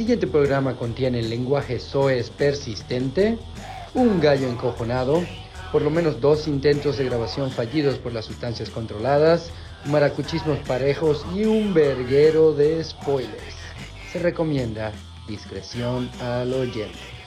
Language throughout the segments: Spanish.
siguiente programa contiene lenguaje soez persistente, un gallo encojonado, por lo menos dos intentos de grabación fallidos por las sustancias controladas, maracuchismos parejos y un verguero de spoilers. Se recomienda discreción al oyente.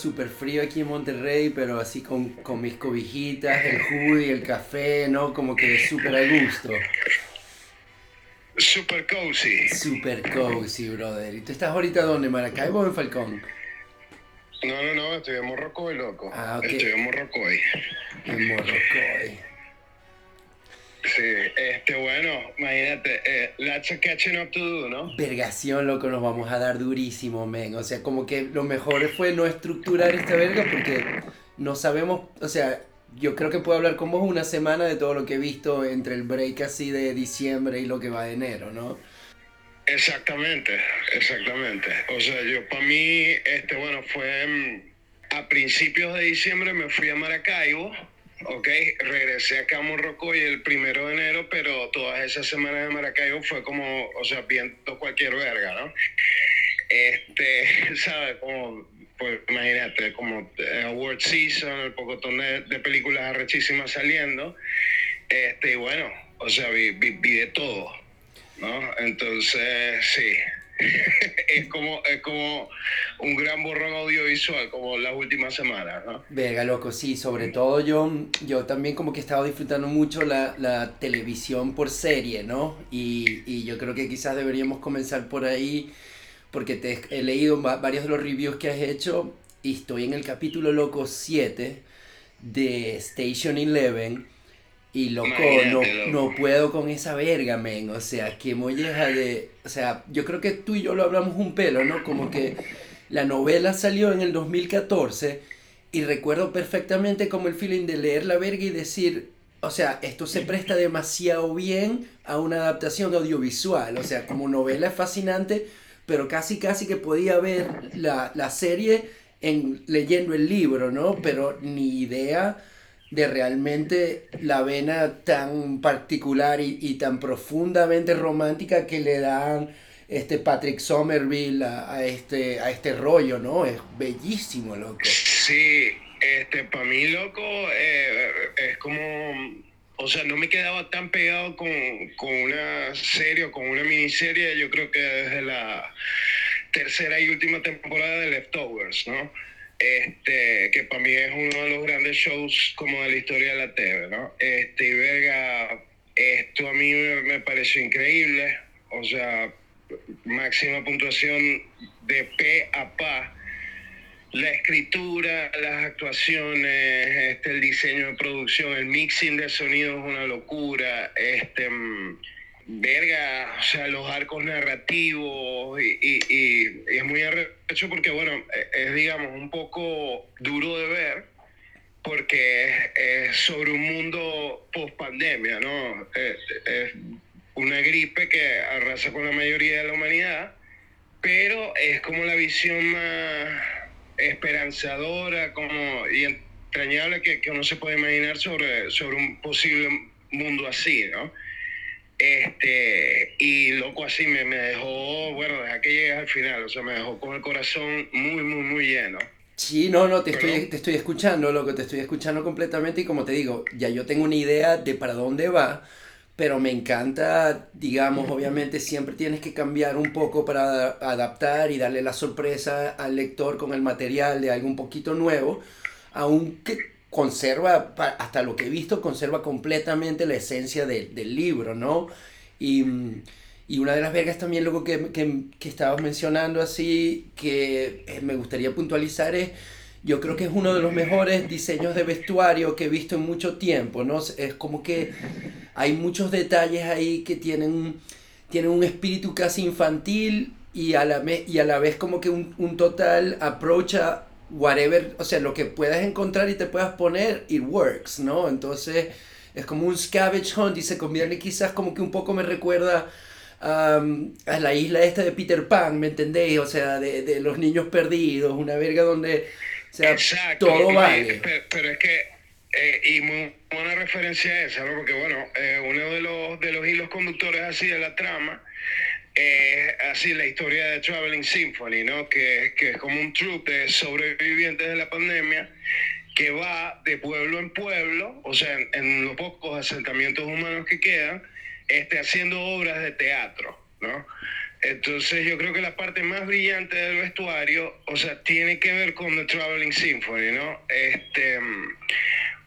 Súper frío aquí en Monterrey, pero así con, con mis cobijitas, el hoodie, el café, ¿no? Como que súper a gusto. Super cozy. Súper cozy, brother. ¿Y tú estás ahorita dónde, Maracaibo o en Falcón? No, no, no, estoy en Morrocoy, loco. Ah, ok. Estoy en Morrocoy. En Morrocoy. Bueno, imagínate, eh, that's a catching up to do, ¿no? Vergación, loco, nos vamos a dar durísimo, men. O sea, como que lo mejor fue no estructurar esta verga porque no sabemos, o sea, yo creo que puedo hablar con vos una semana de todo lo que he visto entre el break así de diciembre y lo que va de enero, ¿no? Exactamente, exactamente. O sea, yo para mí, este, bueno, fue mm, a principios de diciembre me fui a Maracaibo, ok, regresé acá a Morrocoy el primero de enero, pero todas esas semanas de Maracaibo fue como, o sea, viendo cualquier verga, ¿no? Este, ¿sabes? Como, pues imagínate, como eh, award season, el pocotón de, de películas arrechísimas saliendo, este, y bueno, o sea, vi, vi, vi de todo, ¿no? Entonces, sí. es como es como un gran borrón audiovisual como las últimas semanas, ¿no? Verga, loco, sí, sobre todo yo, yo también como que he estado disfrutando mucho la, la televisión por serie, ¿no? Y, y yo creo que quizás deberíamos comenzar por ahí, porque te he leído va- varios de los reviews que has hecho y estoy en el capítulo loco 7 de Station Eleven. Y loco, no, no puedo con esa verga, men. O sea, qué molleja de. O sea, yo creo que tú y yo lo hablamos un pelo, ¿no? Como que la novela salió en el 2014 y recuerdo perfectamente como el feeling de leer la verga y decir, o sea, esto se presta demasiado bien a una adaptación audiovisual. O sea, como novela es fascinante, pero casi casi que podía ver la, la serie en, leyendo el libro, ¿no? Pero ni idea de realmente la vena tan particular y, y tan profundamente romántica que le dan este Patrick Somerville a, este, a este rollo, ¿no? Es bellísimo, loco. Sí, este, para mí, loco, eh, es como, o sea, no me quedaba tan pegado con, con una serie o con una miniserie, yo creo que desde la tercera y última temporada de Leftovers, ¿no? Este, que para mí es uno de los grandes shows como de la historia de la TV, ¿no? Este, y verga, esto a mí me, pareció increíble, o sea, máxima puntuación de P a pa la escritura, las actuaciones, este, el diseño de producción, el mixing de sonido es una locura, este, mm, verga, o sea, los arcos narrativos y, y- es muy arrecho porque, bueno, es, es, digamos un poco duro de ver porque es, sobre un mundo post pandemia, ¿no? Es, es una gripe que arrasa con la mayoría de la humanidad, pero es como la visión más esperanzadora como, y entrañable que, que uno se puede imaginar sobre, sobre un posible mundo así, ¿no? Este, y loco así me, me dejó, bueno, deja que llegues al final, o sea, me dejó con el corazón muy, muy, muy lleno. Sí, no, no, te estoy, te estoy escuchando, loco, te estoy escuchando completamente y como te digo, ya yo tengo una idea de para dónde va, pero me encanta, digamos, obviamente siempre tienes que cambiar un poco para adaptar y darle la sorpresa al lector con el material de algo un poquito nuevo, aunque conserva, hasta lo que he visto, conserva completamente la esencia del libro, ¿no? Y, y, una de las vergas también, luego que, que, que estabas mencionando así, que eh, me gustaría puntualizar es, yo creo que es uno de los mejores diseños de vestuario que he visto en mucho tiempo, ¿no? Es como que hay muchos detalles ahí que tienen, tienen un espíritu casi infantil y a la, y a la vez como que un, un total approach a whatever, o sea, lo que puedas encontrar y te puedas poner, it works, ¿no? Entonces es como un scavenge hunt y se convierte quizás como que un poco me recuerda a la isla esta de Peter Pan, ¿me entendéis? O sea, de, de los niños perdidos, una verga donde, o sea, todo vale. Pero, es que, eh, y muy buena referencia esa, ¿no? Porque bueno, eh, uno de los, de los hilos conductores así de la trama eh, así la historia de Traveling Symphony, ¿no? Que, que es como un troupe de sobrevivientes de la pandemia que va de pueblo en pueblo, o sea, en, los pocos asentamientos humanos que quedan, este, haciendo obras de teatro, ¿no? Entonces yo creo que la parte más brillante del vestuario, o sea, tiene que ver con The Traveling Symphony, ¿no? Este,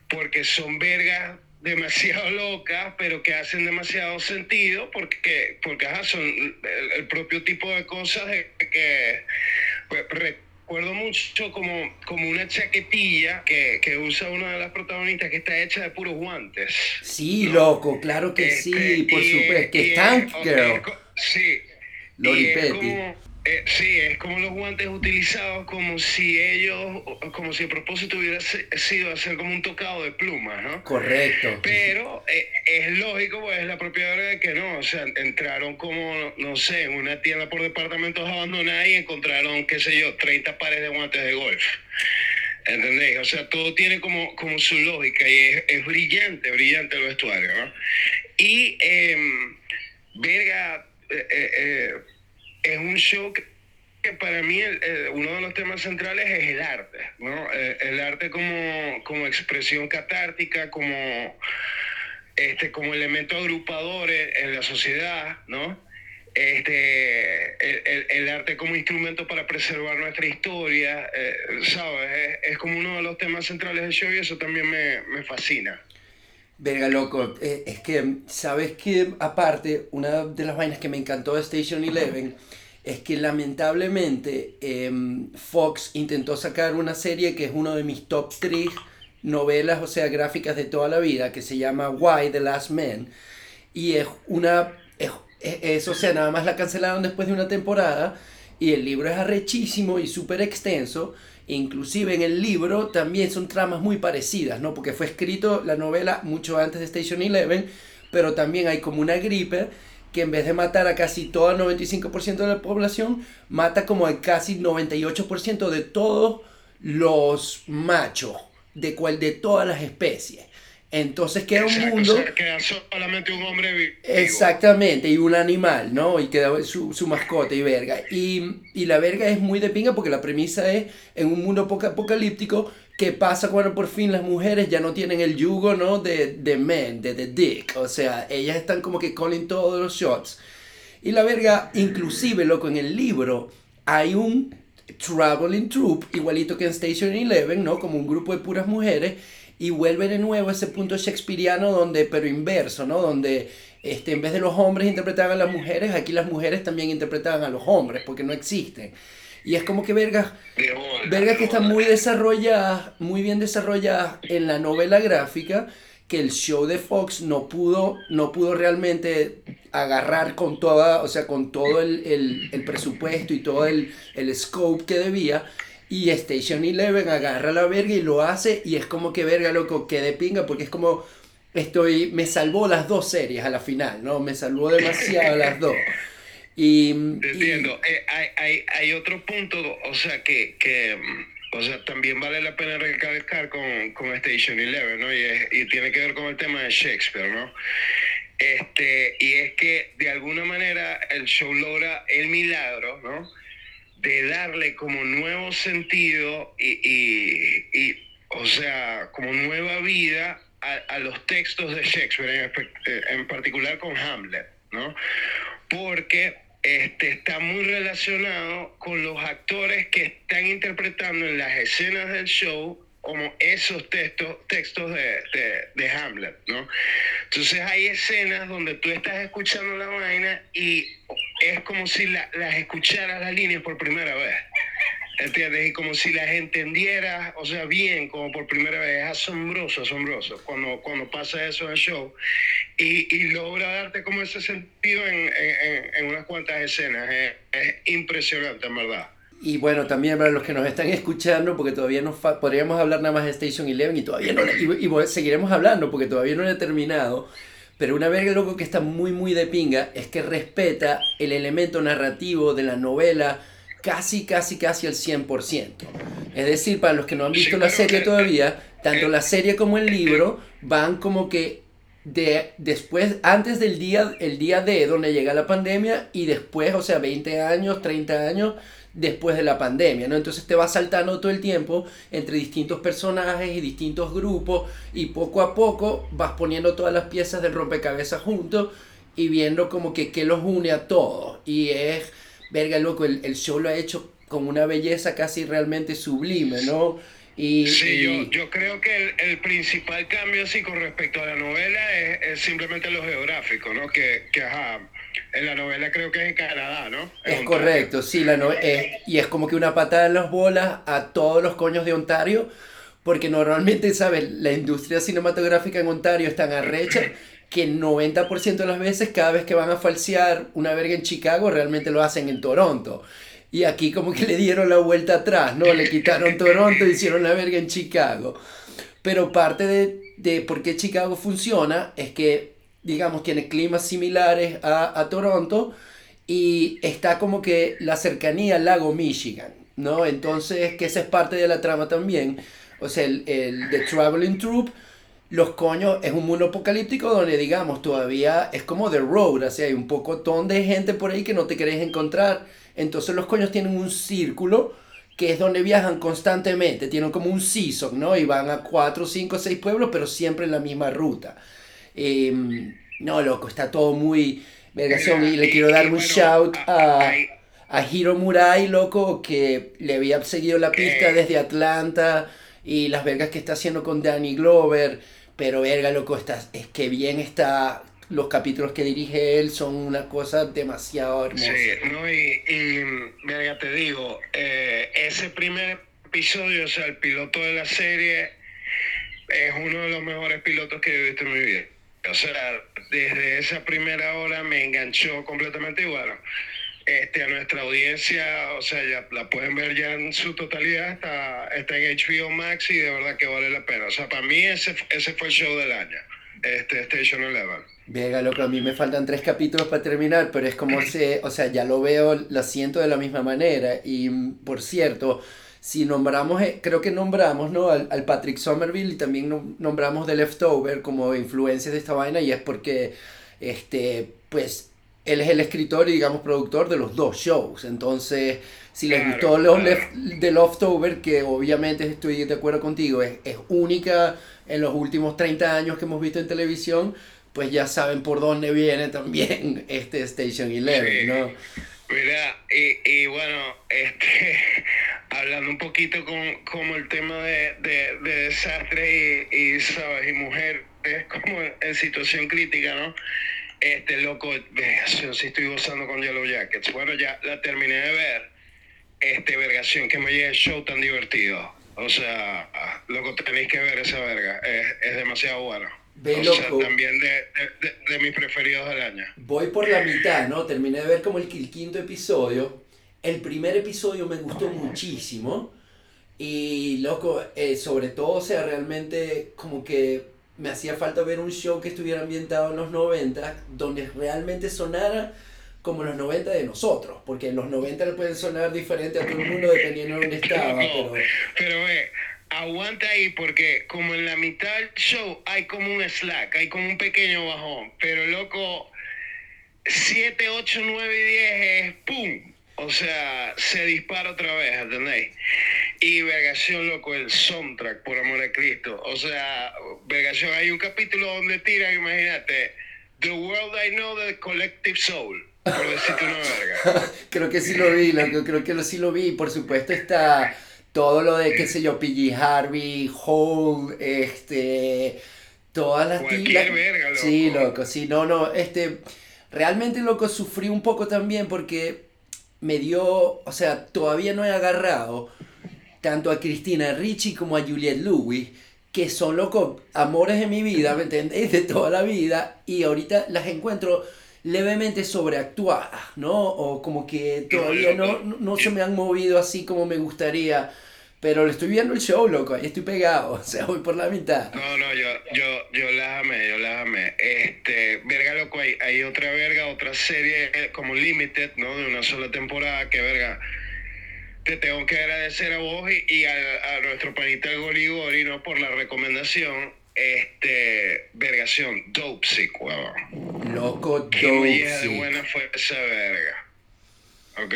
porque son vergas demasiado locas, pero que hacen demasiado sentido porque, porque son el, propio tipo de cosas que pues, recuerdo mucho como, como una chaquetilla que, que, usa una de las protagonistas que está hecha de puros guantes. Sí, loco, claro que sí, este, por supuesto, que es Tank Girl. sí. Lori Petty. Eh, sí, es como los guantes utilizados como si ellos, como si el propósito hubiera sido hacer como un tocado de plumas, ¿no? Correcto. Pero eh, es lógico, pues es la propiedad de que no, o sea, entraron como, no sé, en una tienda por departamentos abandonada y encontraron, qué sé yo, 30 pares de guantes de golf. ¿Entendéis? O sea, todo tiene como, como su lógica y es, es brillante, brillante el vestuario, ¿no? Y, eh, verga, eh, eh es un show que, para mí uno de los temas centrales es el arte, ¿no? Eh, el, arte como, como expresión catártica, como, este, como elemento agrupador en, la sociedad, ¿no? Este, el, el, arte como instrumento para preservar nuestra historia, eh, ¿sabes? Es, como uno de los temas centrales del show y eso también me, me fascina. Verga, loco, eh, es que, ¿sabes que Aparte, una de las vainas que me encantó de Station Eleven es que lamentablemente em, Fox intentó sacar una serie que es uno de mis top 3 novelas, o sea, gráficas de toda la vida, que se llama Why the Last Man. Y es una... Es, o sea, nada más la cancelaron después de una temporada. Y el libro es arrechísimo y súper extenso. Inclusive en el libro también son tramas muy parecidas, ¿no? Porque fue escrito la novela mucho antes de Station Eleven, pero también hay como una gripe que en vez de matar a casi todo el 95% de la población, mata como al casi 98% de todos los machos, de cual de todas las especies. Entonces queda un mundo. queda solamente un hombre vivo. Exactamente, y un animal, ¿no? Y queda su, su mascota y verga. Y, y, la verga es muy de pinga porque la premisa es en un mundo apocalíptico ¿Qué pasa cuando por fin las mujeres ya no tienen el yugo, ¿no? De, de men, de, de dick. O sea, ellas están como que calling todos los shots. Y la verga, inclusive, loco, en el libro hay un traveling troupe, igualito que en Station Eleven, ¿no? Como un grupo de puras mujeres. Y vuelve de nuevo ese punto shakespeariano donde, pero inverso, ¿no? Donde este, en vez de los hombres interpretaban a las mujeres, aquí las mujeres también interpretaban a los hombres, porque no existen. Y es como que vergas, vergas que están muy desarrolladas, muy bien desarrolladas en la novela gráfica, que el show de Fox no pudo, no pudo realmente agarrar con toda, o sea, con todo el, el, presupuesto y todo el, el scope que debía. Y Station Eleven agarra la verga y lo hace y es como que verga, loco, que de pinga, porque es como, estoy, me salvó las dos series a la final, ¿no? Me salvó demasiado las dos. Y, Entiendo. Eh, hay, hay, hay, otro punto, o sea, que, que o sea, también vale la pena recalcar con, con Station Eleven, ¿no? Y, y, tiene que ver con el tema de Shakespeare, ¿no? Este, y es que de alguna manera el show logra el milagro, ¿no? De darle como nuevo sentido y, y, o sea, como nueva vida a, a, los textos de Shakespeare, en, en particular con Hamlet, ¿no? Porque este, está muy relacionado con los actores que están interpretando en las escenas del show como esos textos, textos de, de, Hamlet, ¿no? Entonces hay escenas donde tú estás escuchando la vaina y es como si la, las escucharas las líneas por primera vez. ¿Entiendes? Y como si las entendiera, o sea, bien, como por primera vez. Es asombroso, asombroso cuando, cuando pasa eso en el show. Y, logra darte como ese sentido en, en, en unas cuantas escenas. Es, es impresionante, en verdad. Y bueno, también para los que nos están escuchando, porque todavía no podríamos hablar nada más de Station Eleven y todavía no y, y, seguiremos hablando porque todavía no he terminado. Pero una verga loco que está muy muy de pinga es que respeta el elemento narrativo de la novela casi casi casi al 100%. Es decir, para los que no han visto la serie todavía, tanto la serie como el libro van como que de después antes del día el día de donde llega la pandemia y después, o sea, 20 años, 30 años después de la pandemia, ¿no? Entonces te vas saltando todo el tiempo entre distintos personajes y distintos grupos y poco a poco vas poniendo todas las piezas del rompecabezas juntos y viendo como que qué los une a todos. Y es, verga loco, el, el show lo ha hecho con una belleza casi realmente sublime, ¿no? Y, sí, Yo, yo, creo que el, el, principal cambio sí con respecto a la novela es, es simplemente lo geográfico, ¿no? Que, que ajá, en la novela creo que es en Canadá, ¿no? Es, correcto, sí, la eh, y es como que una patada en las bolas a todos los coños de Ontario, porque normalmente, ¿sabes? La industria cinematográfica en Ontario es tan arrecha que el 90% de las veces, cada vez que van a falsear una verga en Chicago, realmente lo hacen en Toronto. Y aquí como que le dieron la vuelta atrás, ¿no? Le quitaron Toronto y hicieron la verga en Chicago. Pero parte de, de por qué Chicago funciona es que digamos, tiene climas similares a, a Toronto y está como que la cercanía al lago Michigan, ¿no? Entonces, que esa es parte de la trama también. O sea, el, el The Traveling Troop, los coños, es un mundo apocalíptico donde, digamos, todavía es como The Road, o hay un pocotón de gente por ahí que no te querés encontrar. Entonces, los coños tienen un círculo que es donde viajan constantemente, tienen como un season, ¿no? Y van a cuatro, cinco, seis pueblos, pero siempre en la misma ruta. Em, no, loco, está todo muy vergación. Y le quiero dar un shout a, a Hiro Murai, loco, que le había seguido la pista desde Atlanta y las vergas que está haciendo con Danny Glover. Pero verga, loco, está, es que bien está. Los capítulos que dirige él son una cosa demasiado hermosa. Sí, no, y, y verga, te digo, eh, ese primer episodio, o sea, el piloto de la serie, es uno de los mejores pilotos que he visto en mi vida. O sea, desde esa primera hora me enganchó completamente y bueno, este, a nuestra audiencia, o sea, ya la pueden ver ya en su totalidad, está, está en HBO Max y de verdad que vale la pena. O sea, para mí ese, ese fue el show del año, este Station Eleven. Vega, loco, a mí me faltan tres capítulos para terminar, pero es como se, o sea, ya lo veo, la siento de la misma manera. Y por cierto, si nombramos, eh, creo que nombramos ¿no? al, al, Patrick Somerville y también nombramos The Leftover como influencias de esta vaina y es porque, este, pues, él es el escritor y digamos productor de los dos shows. Entonces, si les gustó los The Leftover, que obviamente estoy de acuerdo contigo, es, es única en los últimos 30 años que hemos visto en televisión, pues ya saben por dónde viene también este Station Eleven, ¿no? Mira, y, y bueno, este hablando un poquito con como el tema de, de, de desastre y, y, sabes y mujer es como en situación crítica no este loco yo sí estoy gozando con Yellow Jackets. Bueno ya la terminé de ver. Este vergación que me llegue el show tan divertido. O sea loco tenéis que ver esa verga. Es, es demasiado bueno O loco. sea, también de, de, de, mis preferidos del año voy por la mitad no terminé de ver como el, el quinto episodio el primer episodio me gustó muchísimo. Y loco, eh, sobre todo, o sea, realmente como que me hacía falta ver un show que estuviera ambientado en los 90, donde realmente sonara como los 90 de nosotros, porque en los 90 le pueden sonar diferente a todo el mundo dependiendo de dónde estaba. Pero, pero eh, aguanta ahí, porque como en la mitad del show hay como un slack, hay como un pequeño bajón, pero loco, 7, 8, 9 y 10 es ¡pum! O sea, se dispara otra vez, ¿entendéis? Y Vergación, loco, el soundtrack, por amor a Cristo. O sea, Vergación, hay un capítulo donde tiran, imagínate, The World I Know, The Collective Soul. Por decirte una verga. creo que sí lo vi, loco, creo que sí lo vi. Por supuesto está todo lo de, qué sé yo, PG Harvey, Hole, este, todas las Cualquier verga, loco. Sí, loco, sí, no, no, este, realmente, loco, sufrí un poco también porque me dio, o sea, todavía no he agarrado tanto a Cristina Ricci como a Juliette Lewis, que son, loco, amores de mi vida, ¿me entendés? De toda la vida, y ahorita las encuentro levemente sobreactuadas, ¿no? O como que todavía no, no, se me han movido así como me gustaría. Pero le estoy viendo el show, loco, ahí estoy pegado, o sea, voy por la mitad. No, no, yo, yo, yo las amé, yo las amé. Este, verga, loco, hay, hay otra verga, otra serie como Limited, ¿no? De una sola temporada, que verga, te tengo que agradecer a vos y, y a, a nuestro panita Goli ¿no? Por la recomendación. Este, vergación, Dope Sick, huevón. Loco, Qué molleja de dope. buena fue esa verga. ¿Ok?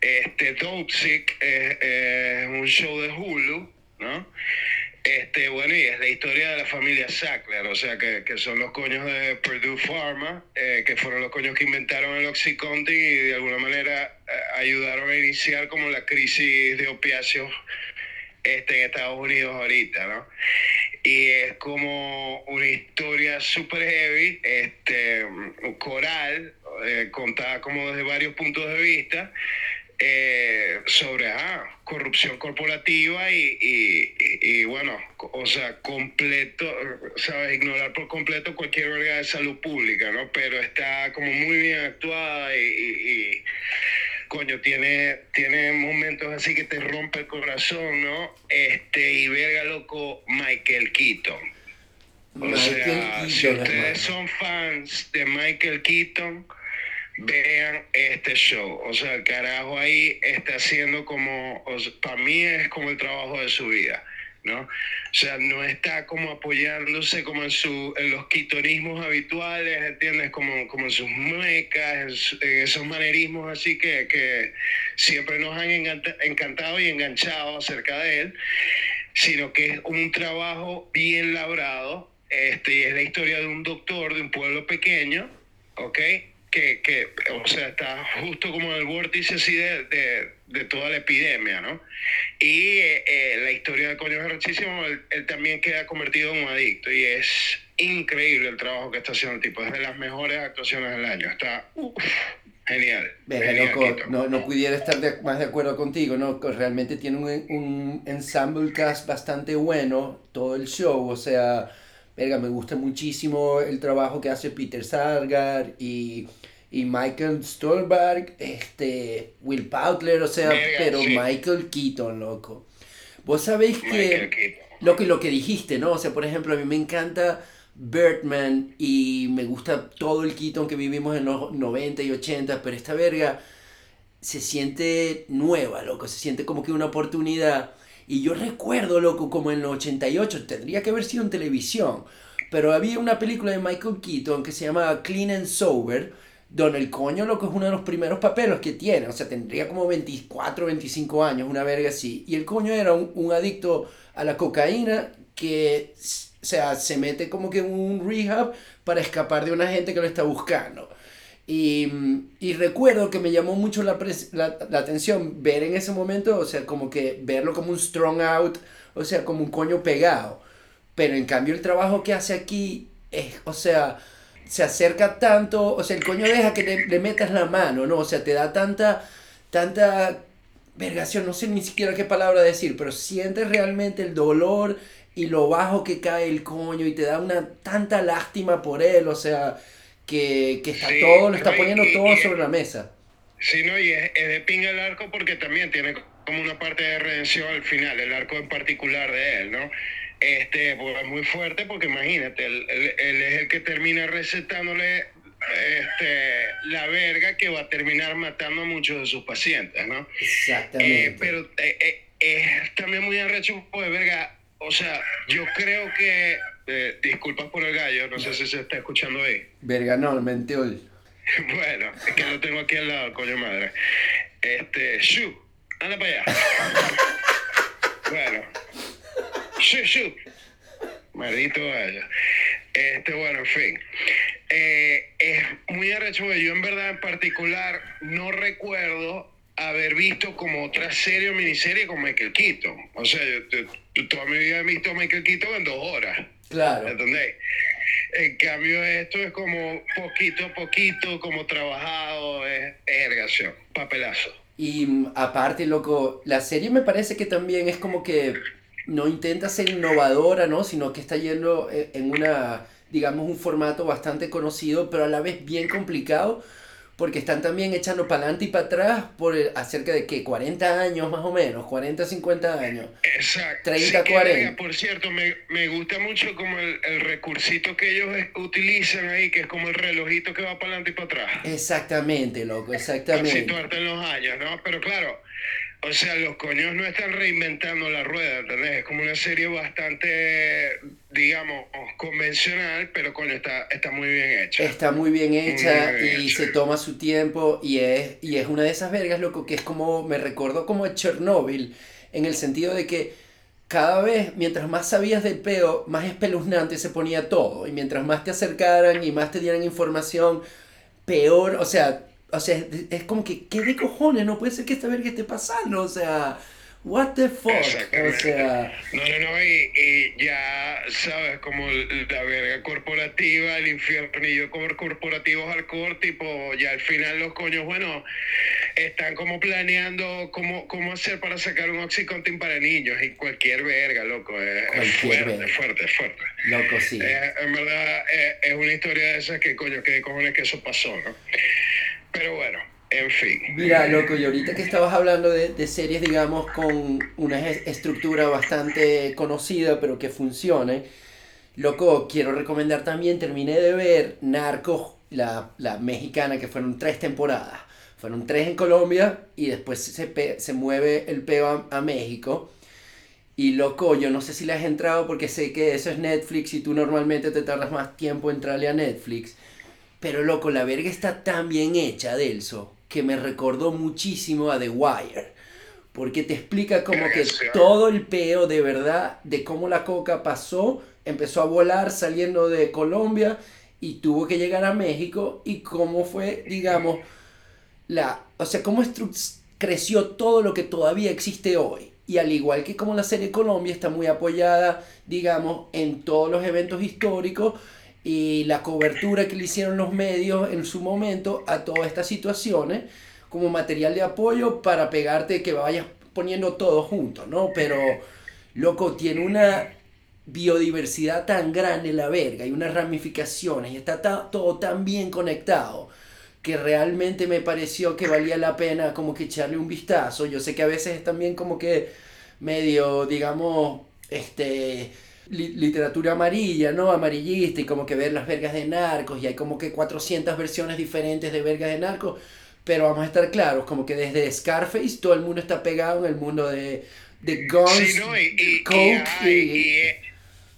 Este, Dope Sick es, es un show de Hulu, ¿no? Este, bueno, y es la historia de la familia Sackler, o sea, que, que son los coños de Purdue Pharma, eh, que fueron los coños que inventaron el Oxycontin y de alguna manera eh, ayudaron a iniciar como la crisis de opiáceos este, en Estados Unidos ahorita, ¿no? Y es como una historia super heavy, este, coral, eh, contada como desde varios puntos de vista, eh, sobre ah, corrupción corporativa y, y, bueno, o sea, completo, sabes, ignorar por completo cualquier verga de salud pública, ¿no? Pero está como muy bien actuada y, coño, tiene, tiene momentos así que te rompe el corazón, ¿no? Este, y verga, loco, Michael Keaton. O Michael sea, si ustedes son fans de Michael Keaton, vean este show. O sea, el carajo ahí está haciendo como, para mí es como el trabajo de su vida, ¿no? O sea, no está como apoyándose como en, su, en los quitonismos habituales, ¿entiendes? Como, como en sus mecas, en, esos manerismos así que, que siempre nos han encantado y enganchado acerca de él sino que es un trabajo bien labrado. Este, y es la historia de un doctor de un pueblo pequeño, ¿ok? Que, que o sea, está justo como en el vórtice así de, de, de toda la epidemia, ¿no? Y eh, eh, la historia de Coño es arrechísimo, él, él también queda convertido en un adicto y es increíble el trabajo que está haciendo el tipo, es de las mejores actuaciones del año, está genial. Verga, genial, loco, no, no pudiera estar de- más de acuerdo contigo, ¿no? Realmente tiene un, un ensemble cast bastante bueno, todo el show, o sea, verga, me gusta muchísimo el trabajo que hace Peter Sargar y, y Michael Stolberg, este, Will Pautler, o sea, Verga, pero sí. Michael Keaton, loco. Vos sabéis que... Michael Keaton. Lo que, lo que dijiste, ¿no? O sea, por ejemplo, a mí me encanta Birdman y me gusta todo el Keaton que vivimos en los 90 y 80, pero esta verga se siente nueva, loco, se siente como que una oportunidad. Y yo recuerdo, loco, como en los 88, tendría que haber sido en televisión, pero había una película de Michael Keaton que se llama Clean and Sober, donde el coño, loco, es uno de los primeros papeles que tiene, o sea, tendría como 24, 25 años, una verga así. Y el coño era un, un adicto a la cocaína que, o sea, se mete como que en un rehab para escapar de una gente que lo está buscando. Y, y recuerdo que me llamó mucho la, la, la atención ver en ese momento, o sea, como que verlo como un strong out, o sea, como un coño pegado. Pero en cambio el trabajo que hace aquí es, o sea, se acerca tanto, o sea, el coño deja que le, le metas la mano, ¿no? O sea, te da tanta, tanta vergación, no sé ni siquiera qué palabra decir, pero sientes realmente el dolor y lo bajo que cae el coño y te da una tanta lástima por él, o sea, que, que está Sí, todo, lo está poniendo y- todo y- sobre la mesa. Sí, no, y es, es de pinga el arco porque también tiene como una parte de redención al final, el arco en particular de él, ¿no? Este, pues es muy fuerte porque imagínate, él, él- él es el que termina recetándole este, la verga que va a terminar matando a muchos de sus pacientes, ¿no? Exactamente. Eh, pero eh, eh, es también muy arrecho, pues, verga, o sea, yo creo que, eh, disculpas por el gallo, no sé si se está escuchando ahí. Verga, no, menteol. Bueno, es que lo tengo aquí al lado, coño madre. Este, Shu, anda para allá. Bueno, Maldito gallo. Este, bueno, en fin. Eh, es muy arrecho, porque yo en verdad en particular no recuerdo haber visto como otra serie o miniserie con Michael Keaton. O sea, yo, toda mi vida he visto Michael Keaton en dos horas. Claro. ¿Entendés? En cambio, esto es como poquito a poquito, como trabajado, es, es papelazo. Y mm, aparte, loco, la serie me parece que también es como que no intenta ser innovadora, ¿no? Sino que está yendo eh, en una, digamos, un formato bastante conocido, pero a la vez bien complicado porque están también echando para adelante y para atrás por acerca de que 40 años más o menos, 40, 50 años. Exacto. 30, 40. por cierto, me, me, gusta mucho como el, el, recursito que ellos utilizan ahí, que es como el relojito que va para adelante y para atrás. Exactamente, loco, exactamente. Para situarte en los años, ¿no? Pero claro, o sea, los coños no están reinventando la rueda, ¿entendés? Es como una serie bastante, digamos, convencional, pero coño, está, está muy bien hecha. Está muy bien hecha y se toma su tiempo y es, y es una de esas vergas, loco, que es como, me recordó como a Chernobyl, en el sentido de que cada vez, mientras más sabías del peo, más espeluznante se ponía todo. Y mientras más te acercaran y más te dieran información, peor, o sea, o sea, es, como que, ¿qué de cojones? No puede ser que esta verga esté pasando, o sea, what the fuck, o sea... No, no, no, y, ya, ¿sabes? Como la verga corporativa, el infiernillo corporativo hardcore, tipo, ya al final los coños, bueno, están como planeando cómo, cómo hacer para sacar un oxycontin para niños y cualquier verga, loco, es, fuerte, fuerte, fuerte. Loco, sí. Eh, en verdad, eh, es una historia de esas que, coño, que de cojones que eso pasó, ¿no? Pero bueno, en fin. Mira, loco, y ahorita que estabas hablando de, series, digamos, con una estructura bastante conocida, pero que funcione, loco, quiero recomendar también, terminé de ver Narcos, la, la mexicana, que fueron tres temporadas. Fueron tres en Colombia y después se, se mueve el peo a, a México. Y loco, yo no sé si le has entrado porque sé que eso es Netflix y tú normalmente te tardas más tiempo en entrarle a Netflix. Pero loco, la verga está tan bien hecha, Delso, que me recordó muchísimo a The Wire. Porque te explica como que todo el peo de verdad de cómo la coca pasó, empezó a volar saliendo de Colombia y tuvo que llegar a México y cómo fue, digamos, la, o sea, cómo creció todo lo que todavía existe hoy. Y al igual que como la serie Colombia está muy apoyada, digamos, en todos los eventos históricos, y la cobertura que le hicieron los medios en su momento a todas estas situaciones como material de apoyo para pegarte que vayas poniendo todo junto, ¿no? Pero, loco, tiene una biodiversidad tan grande la verga y unas ramificaciones y está todo tan bien conectado que realmente me pareció que valía la pena como que echarle un vistazo. Yo sé que a veces es también como que medio, digamos, este literatura amarilla, ¿no? Amarillista y como que ver las vergas de narcos y hay como que 400 versiones diferentes de vergas de narcos, pero vamos a estar claros, como que desde Scarface todo el mundo está pegado en el mundo de, de guns, sí, no, y, coke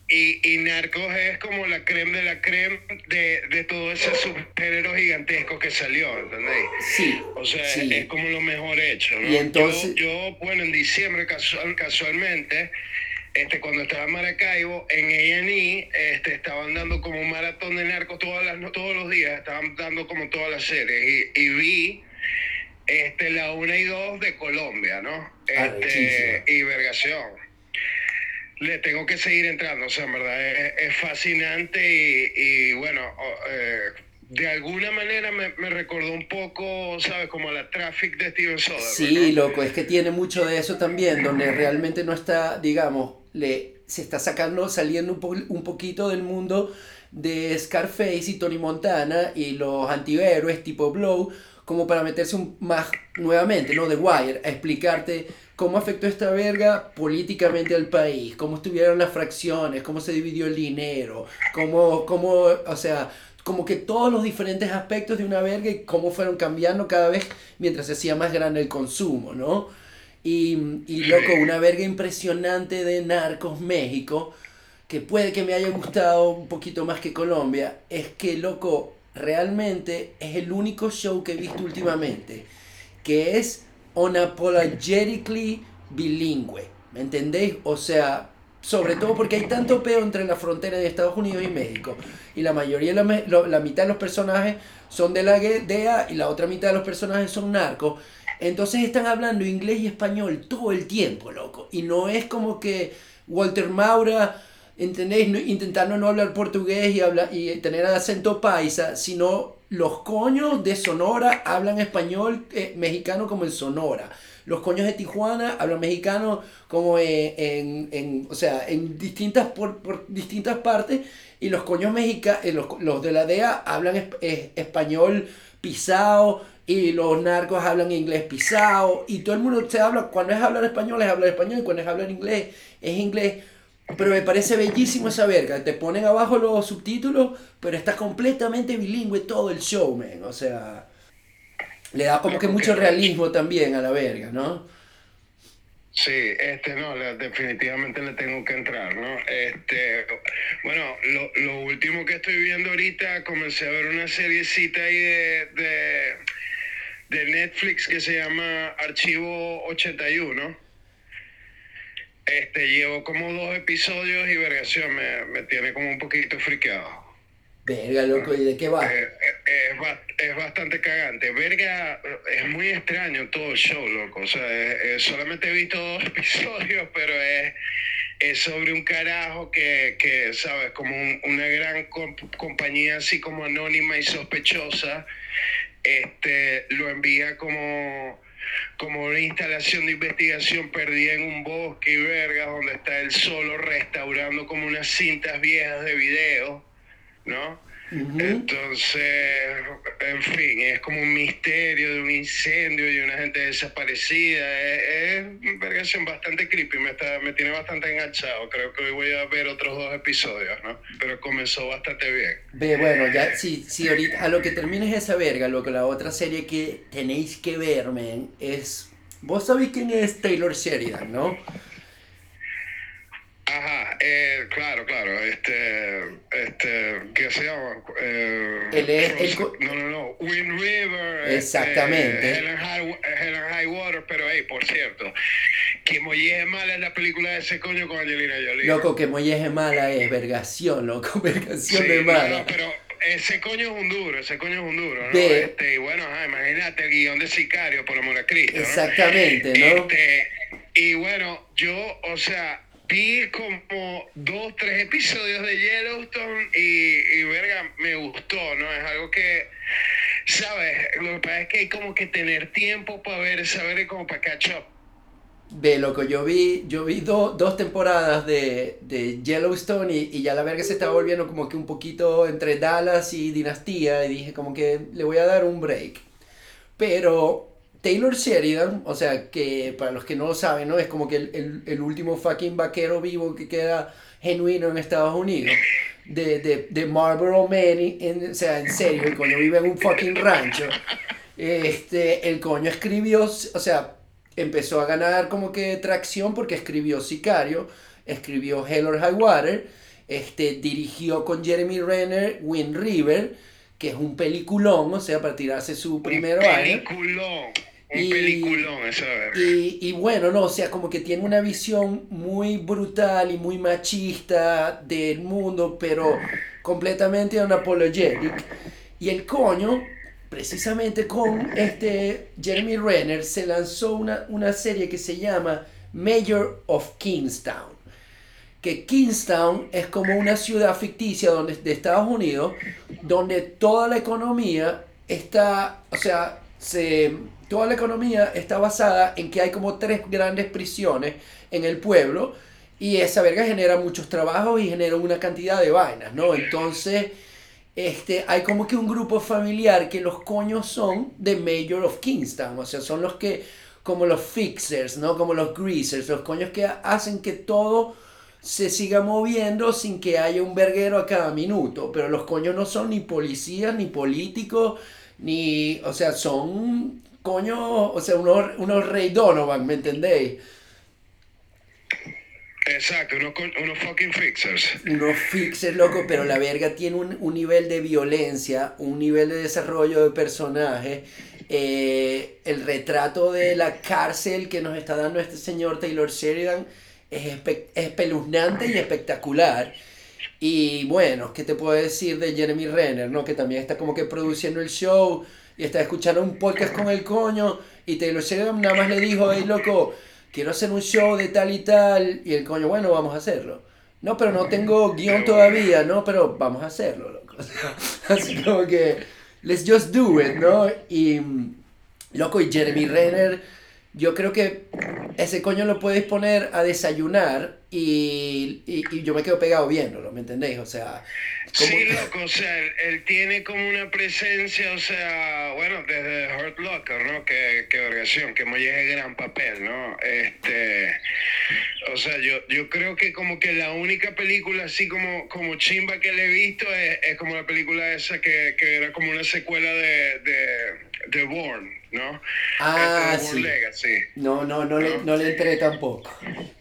y, y, Narcos es como la creme de la creme de, de todo ese subgénero gigantesco que salió, ¿entendéis? Sí. O sea, es como lo mejor hecho, ¿no? Y entonces... Yo, yo bueno, en diciembre casual, casualmente este, cuando estaba en Maracaibo, en A&E, este, estaban dando como un maratón de narcos todas las, todos los días, estaban dando como todas las series, y, vi este, la 1 y 2 de Colombia, ¿no? Ah, este, y Vergación. Le tengo que seguir entrando, o sea, en verdad es, fascinante y, y bueno, eh, de alguna manera me, me, recordó un poco, ¿sabes? Como la Traffic de Steven Soderbergh. Sí, loco, es que tiene mucho de eso también, donde realmente no está, digamos, le, se está sacando, saliendo un, un poquito del mundo de Scarface y Tony Montana y los antihéroes tipo Blow, como para meterse un, más nuevamente, ¿no? The Wire, a explicarte cómo afectó esta verga políticamente al país, cómo estuvieron las fracciones, cómo se dividió el dinero, cómo, cómo o sea, como que todos los diferentes aspectos de una verga y cómo fueron cambiando cada vez mientras se hacía más grande el consumo, ¿no? Y, y loco, una verga impresionante de Narcos México, que puede que me haya gustado un poquito más que Colombia, es que, loco, realmente es el único show que he visto últimamente, que es unapologetically bilingüe, ¿me entendéis? O sea, sobre todo porque hay tanto peo entre la frontera de Estados Unidos y México. Y la mayoría, la, la mitad de los personajes son de la DEA y la otra mitad de los personajes son narcos. Entonces están hablando inglés y español todo el tiempo, loco. Y no es como que Walter Maura, ¿entendéis? Intentando no hablar portugués y, habla, y tener acento paisa, sino los coños de Sonora hablan español eh, mexicano como en Sonora. Los coños de Tijuana hablan mexicano como en, en, o sea, en distintas, por, por distintas partes. Y los coños mexicanos, eh, los, los, de la DEA hablan español pisado. Y los narcos hablan inglés pisado. Y todo el mundo se habla, cuando es hablar español es hablar español. Y cuando es hablar inglés es inglés. Pero me parece bellísimo esa verga. Te ponen abajo los subtítulos, pero está completamente bilingüe todo el show, man. O sea, le da como que mucho realismo también a la verga, ¿no? Sí, este no, definitivamente le tengo que entrar, ¿no? Este, bueno, lo, lo, último que estoy viendo ahorita, comencé a ver una seriecita ahí de, de, Netflix que se llama Archivo 81 este, llevo como dos episodios y vergación me, me tiene como un poquito friqueado. Verga, loco, ¿y de qué va? Eh, eh, es, es, bastante cagante. Verga, es muy extraño todo el show, loco. O sea, solamente he visto dos episodios, pero es, es sobre un carajo que, que ¿sabes? Como una gran compañía así como anónima y sospechosa, este, lo envía como como una instalación de investigación perdida en un bosque y vergas donde está él solo restaurando como unas cintas viejas de video, ¿no? Entonces, en fin, es como un misterio de un incendio y una gente desaparecida. Es, una vergación bastante creepy, me, está, me tiene bastante enganchado. Creo que hoy voy a ver otros dos episodios, ¿no? Pero comenzó bastante bien. Ve, bueno, ya, sí, sí, ahorita, a lo que termines esa verga, lo que la otra serie que tenéis que ver, man, es. Vos sabéis quién es Taylor Sheridan, ¿no? Ajá, eh, claro, claro, este, este, ¿qué se llama? Eh, el, el, no, no, no, Wind River. Este, Exactamente. Este, Helen, High, Helen High Water, pero hey, por cierto, que Molle mala es la película de ese coño con Angelina Jolie. Loco, que Molle mala es vergación, loco, vergación sí, de mala. No, pero ese coño es un duro, ese coño es un duro, ¿no? Este, y bueno, ajá, imagínate el guion de Sicario, por amor a Cristo. Exactamente, ¿no? Este, y bueno, yo, o sea, vi como dos, tres episodios de Yellowstone y, y verga, me gustó, ¿no? Es algo que, ¿sabes? Lo que pasa es que hay como que tener tiempo para ver, saber como para catch up. Ve, loco, yo vi, yo vi dos temporadas de, de Yellowstone y, y, ya la verga se estaba volviendo como que un poquito entre Dallas y Dinastía y dije como que le voy a dar un break. Pero Taylor Sheridan, o sea, que para los que no lo saben, ¿no? Es como que el, el, último fucking vaquero vivo que queda genuino en Estados Unidos. De, de, de Marlboro Man, en, o sea, en serio, el coño vive en un fucking rancho. Este, el coño escribió, o sea, empezó a ganar como que tracción porque escribió Sicario, escribió Hell or High Water, este, dirigió con Jeremy Renner Wind River, que es un peliculón, o sea, para tirarse su primer año. Peliculón. Un y, peliculón, eso y, y bueno, no, o sea, como que tiene una visión muy brutal y muy machista del mundo, pero completamente unapologetic. Y el coño, precisamente con este Jeremy Renner, se lanzó una, una serie que se llama Mayor of Kingstown. Que Kingstown es como una ciudad ficticia donde, de Estados Unidos, donde toda la economía está, o sea, se toda la economía está basada en que hay como tres grandes prisiones en el pueblo y esa verga genera muchos trabajos y genera una cantidad de vainas, ¿no? Entonces, este, hay como que un grupo familiar que los coños son de Mayor of Kingstown, o sea, son los que, como los fixers, ¿no? Como los greasers, los coños que hacen que todo se siga moviendo sin que haya un verguero a cada minuto, pero los coños no son ni policías, ni políticos, ni, o sea, son coño, o sea, unos, unos Rey Donovan, ¿me entendéis? Exacto, unos, unos fucking fixers. Unos fixers, loco, pero la verga tiene un, un nivel de violencia, un nivel de desarrollo de personaje. Eh, el retrato de la cárcel que nos está dando este señor Taylor Sheridan es espeluznante y espectacular. Y bueno, ¿qué te puedo decir de Jeremy Renner, no? Que también está como que produciendo el show y está escuchando un podcast con el coño Y Taylor Sheridan nada más le dijo, hey loco, quiero hacer un show de tal y tal. Y el coño, bueno, vamos a hacerlo. No, pero no tengo guion todavía, ¿no? Pero vamos a hacerlo, loco. Así como que, let's just do it, ¿no? Y, loco, y Jeremy Renner yo creo que ese coño lo puedes poner a desayunar y, y, yo me quedo pegado viéndolo, ¿me entendéis? O sea... Sí, loco, o sea, él, tiene como una presencia, o sea, bueno, desde Hurt Locker, ¿no? Que, que vergación, que Molle es gran papel, ¿no? Este, o sea, yo, yo creo que como que la única película así como, como chimba que le he visto es, es como la película esa que, que era como una secuela de, de, de Born, ¿no? Ah, sí. No, no, no, Le, no le entré tampoco.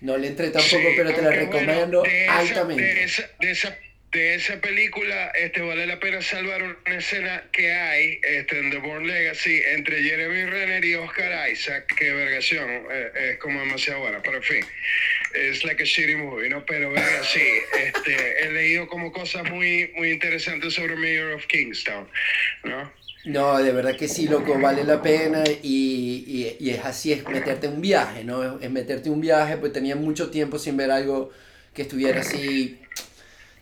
No le entré tampoco, pero te la recomiendo altamente. de, esa, de, esa, de esa película este, vale la pena salvar una escena que hay este, en The Born Legacy entre Jeremy Renner y Oscar Isaac, que vergación, eh, es como demasiado buena, pero en fin, es like a shitty movie, ¿no? Pero verga, sí, este, he leído como cosas muy, muy interesantes sobre Mayor of Kingstown, ¿no? No, de verdad que sí, loco, vale la pena y, y, es así, es meterte en un viaje, ¿no? Es meterte en un viaje, pues tenía mucho tiempo sin ver algo que estuviera así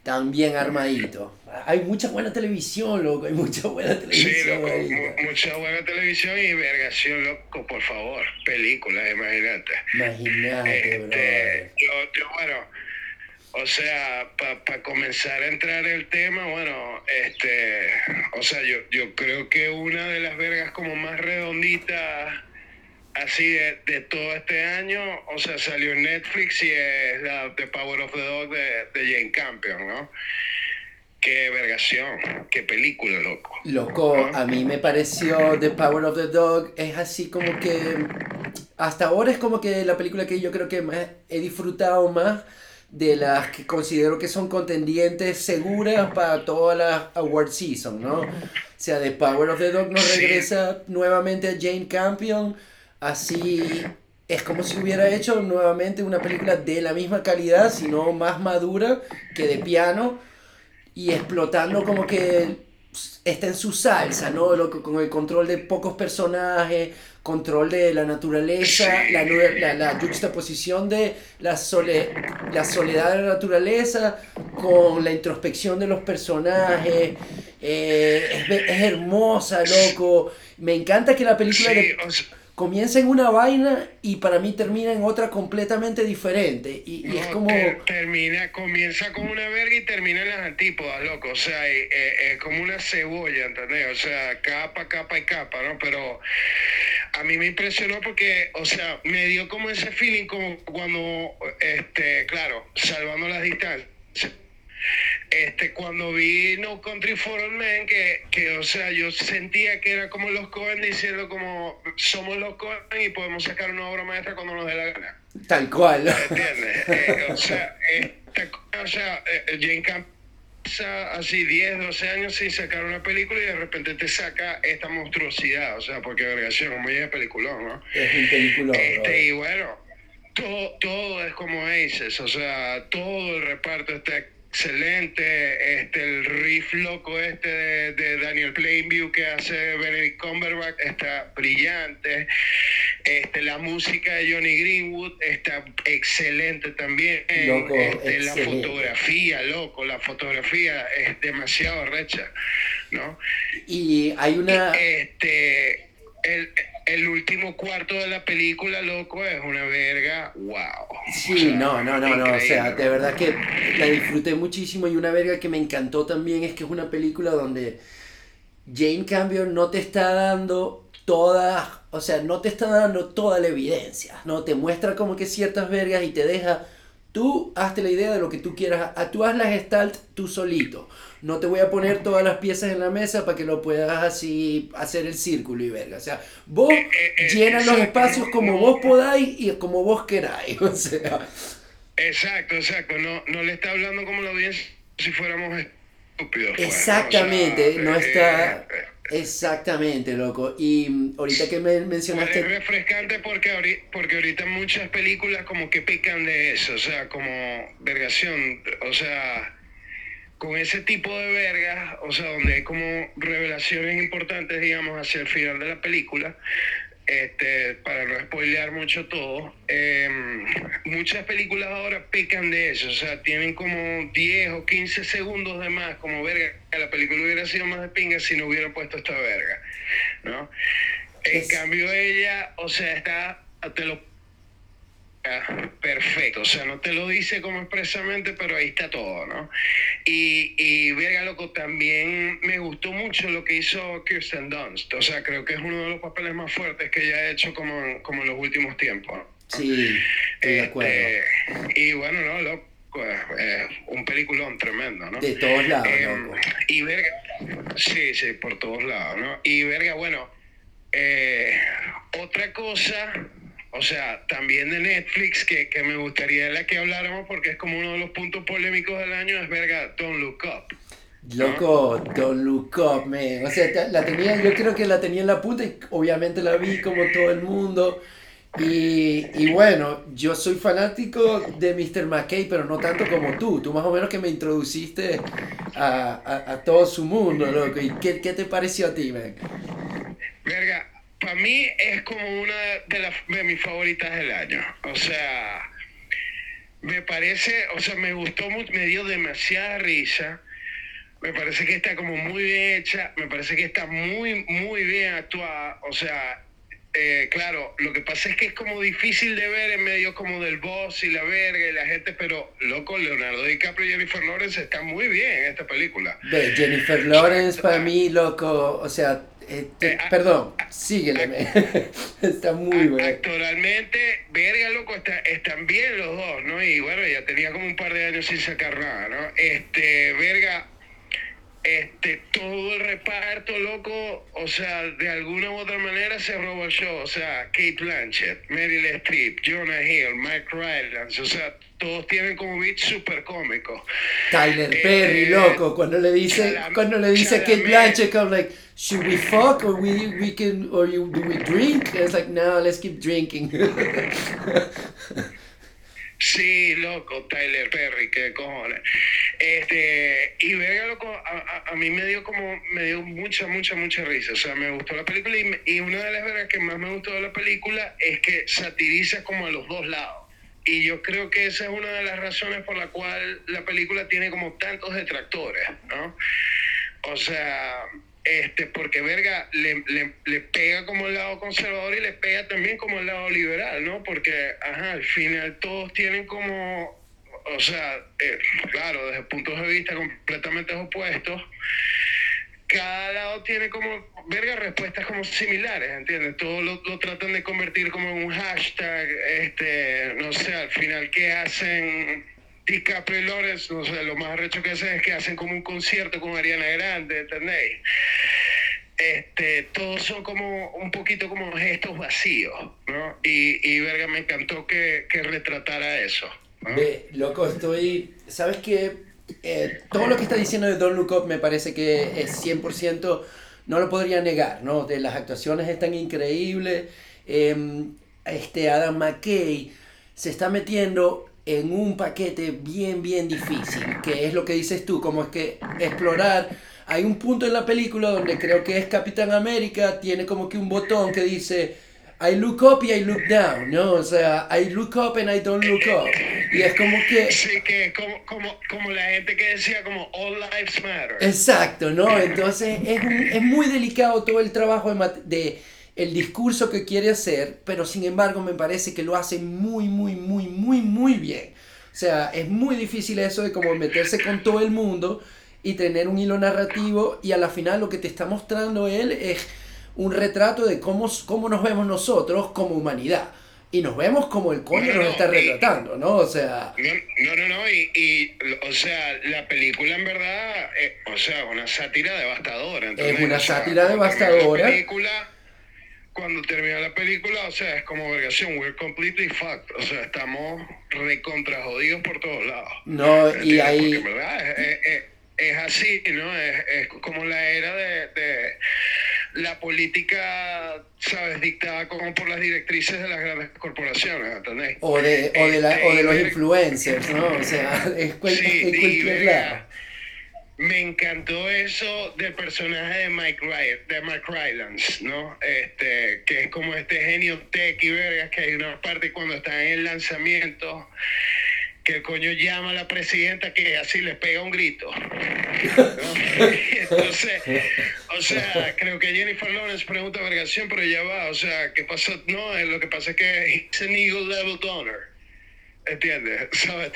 tan bien armadito. Hay mucha buena televisión, loco, hay mucha buena televisión. Sí, loco, mucha buena televisión y vergación, loco, por favor, películas, imagínate. Imagínate, este, yo, bueno, o sea, para comenzar a entrar el tema, bueno, este, o sea, yo, yo creo que una de las vergas como más redonditas así de, de, todo este año, o sea, salió en Netflix y es la The Power of the Dog de, de Jane Campion, ¿no? Qué vergación, qué película, loco. Loco, a mí me pareció The Power of the Dog, es así como que, hasta ahora es como que la película que yo creo que he disfrutado más de las que considero que son contendientes seguras para todas las award season, ¿no? O sea, The Power of the Dog nos regresa nuevamente a Jane Campion, así es como si hubiera hecho nuevamente una película de la misma calidad, sino más madura que de piano y explotando como que está en su salsa, ¿no? con el control de pocos personajes, control de la naturaleza, la, la, la, juxtaposición de la, la soledad de la naturaleza con la introspección de los personajes. Eh, es, hermosa, loco. Me encanta que la película comienza en una vaina y para mí termina en otra completamente diferente. Y, es como... termina, comienza con una verga y termina en las antípodas, loco. O sea, es, como una cebolla, ¿entendés? O sea, capa, capa y capa, ¿no? Pero a mí me impresionó porque, o sea, me dio como ese feeling como cuando, este, claro, salvando las distancias este, cuando vi No Country for All Men, que, que, o sea, yo sentía que era como los Cohen diciendo como somos los Cohen y podemos sacar una obra maestra cuando nos dé la gana. Tal cual. ¿Entiendes? Eh, o sea, o sea eh, Jane Camp así 10, 12 años sin sacar una película y de repente te saca esta monstruosidad, o sea, porque vergación, como es peliculón, ¿no? Es un peliculón. Este, y bueno, todo, todo es como Aces, o sea, todo el reparto está excelente, este, el riff loco este de, Daniel Plainview que hace Benedict Cumberbatch está brillante, este, la música de Johnny Greenwood está excelente también, este, la fotografía, loco, la fotografía es demasiado recha, ¿no? Y hay una... Este, el, el último cuarto de la película, loco, es una verga, wow. Sí, no, no, no, no, o sea, de verdad que la disfruté muchísimo y una verga que me encantó también es que es una película donde Jane Campion no te está dando toda, o sea, no te está dando toda la evidencia, no te muestra como que ciertas vergas y te deja Tú hazte la idea de lo que tú quieras. Tú haz la gestalt tú solito. No te voy a poner todas las piezas en la mesa para que lo puedas así hacer el círculo y verga. O sea, vos eh, eh, eh, llenas los espacios como vos podáis y como vos queráis. O sea. Exacto, exacto. No, no le está hablando como la audiencia si fuéramos estúpidos. Pues, Exactamente. no está. Exactamente, loco. Y mm, ahorita que me mencionaste... Es refrescante porque ahorita, porque ahorita muchas películas como que pican de eso, o sea, como vergación, o sea, con ese tipo de vergas, o sea, donde hay como revelaciones importantes, digamos, hacia el final de la película, este, para no spoilear mucho todo, em, muchas películas ahora pecan de eso, o sea, tienen como 10 o 15 segundos de más, como verga, la película hubiera sido más de pinga si no hubiera puesto esta verga, ¿no? En cambio ella, o sea, está, te lo perfecto, o sea, no te lo dice como expresamente, pero ahí está todo, ¿no? Y, y verga, loco, también me gustó mucho lo que hizo Kirsten Dunst, o sea, creo que es uno de los papeles más fuertes que ella ha hecho como, como en los últimos tiempos. Sí, estoy de acuerdo. Este, y bueno, no, loco, un peliculón tremendo, ¿no? De todos lados, em, Y verga, sí, sí, por todos lados, ¿no? Y verga, bueno, eh, otra cosa o sea, también de Netflix, que, que me gustaría la que habláramos porque es como uno de los puntos polémicos del año, es verga, Don't Look Up. Loco, Don't Look Up, man. O sea, la tenía, yo creo que la tenía en la punta y obviamente la vi como todo el mundo. Y, y, bueno, yo soy fanático de Mr. McKay, pero no tanto como tú. Tú más o menos que me introduciste a, a, a todo su mundo, loco. ¿Y qué, qué te pareció a ti, man? Verga, para mí es como una de, las, de mis favoritas del año. O sea, me parece, o sea, me gustó mucho, me dio demasiada risa. Me parece que está como muy bien hecha, me parece que está muy, muy bien actuada. O sea, eh, claro, lo que pasa es que es como difícil de ver en medio como del boss y la verga y la gente, pero loco, Leonardo DiCaprio y Jennifer Lawrence están muy bien en esta película. De Jennifer Lawrence para mí, loco, o sea, eh, eh, ah, perdón, ah, sígueme. está muy bueno. Actualmente, verga, loco, está, están bien los dos, ¿no? Y bueno, ya tenía como un par de años sin sacar nada, ¿no? Este, verga, este, todo el reparto, loco, o sea, de alguna u otra manera se robó el show. O sea, Kate Blanchett, Meryl Streep, Jonah Hill, Mike Rylance, o sea, todos tienen como beat súper cómico. Tyler Perry, eh, loco, cuando le dice, cuando le dice a Kate Blanchett, como like, should we fuck or we, we can, or you, do we drink? it's like, no, let's keep drinking. Sí, loco, Tyler Perry, qué cojones. Este, y verga, loco, a, a, mí me dio como, me dio mucha, mucha, mucha risa. O sea, me gustó la película y, y una de las vergas que más me gustó de la película es que satiriza como a los dos lados. Y yo creo que esa es una de las razones por la cual la película tiene como tantos detractores, ¿no? O sea, este, porque verga le, le, pega como el lado conservador y le pega también como el lado liberal, ¿no? Porque, ajá, al final todos tienen como, o sea, eh, claro, desde puntos de vista completamente opuestos, cada lado tiene como, verga, respuestas como similares, ¿entiendes? Todos lo, tratan de convertir como en un hashtag, este, no sé, al final, ¿qué hacen? DiCaprio y no sé, lo más arrecho que hacen es que hacen como un concierto con Ariana Grande, ¿entendéis? Este, todos son como un poquito como gestos vacíos, ¿no? Y, y verga, me encantó que, que retratara eso. Ve, loco, estoy. ¿Sabes qué? Eh, todo lo que está diciendo de Don't Look Up me parece que es 100%, no lo podría negar, ¿no? De las actuaciones están increíbles. Em, este Adam McKay se está metiendo en un paquete bien, bien difícil, que es lo que dices tú, como es que explorar, hay un punto en la película donde creo que es Capitán América, tiene como que un botón que dice, I look up y I look down, ¿no? O sea, I look up and I don't look up. Y es como que... Sí, que como, como, como la gente que decía como All Lives Matter. Exacto, ¿no? Entonces es, es muy delicado todo el trabajo de, de el discurso que quiere hacer, pero sin embargo me parece que lo hace muy, muy, muy, muy, muy bien. O sea, es muy difícil eso de como meterse con todo el mundo y tener un hilo narrativo y a la final lo que te está mostrando él es un retrato de cómo, cómo nos vemos nosotros como humanidad. Y nos vemos como el coño nos está retratando, ¿no? O sea... No, no, no, y, y o sea, la película en verdad, eh, o sea, una sátira devastadora. Es una sátira devastadora. La película cuando termina la película, o sea, es como vergación, we're completely fucked. O sea, estamos recontra jodidos por todos lados. No, y ahí. Porque, ¿verdad? Es, es, así, ¿no? Es, es, como la era de, de, la política, ¿sabes? Dictada como por las directrices de las grandes corporaciones, ¿entendés? O de, o de, la, o de los este, influencers, ¿no? O sea, es, sí, es cualquier lado me encantó eso del personaje de Mike Ryan, de Mike Rylance, ¿no? Este, que es como este genio tech y vergas que hay una parte cuando está en el lanzamiento que el coño llama a la presidenta que así le pega un grito. Entonces, o sea, creo que Jennifer Lawrence pregunta vergación, pero ya va, o sea, ¿qué pasó? No, lo que pasa es que es an eagle level donor. ¿Entiendes? ¿Sabes?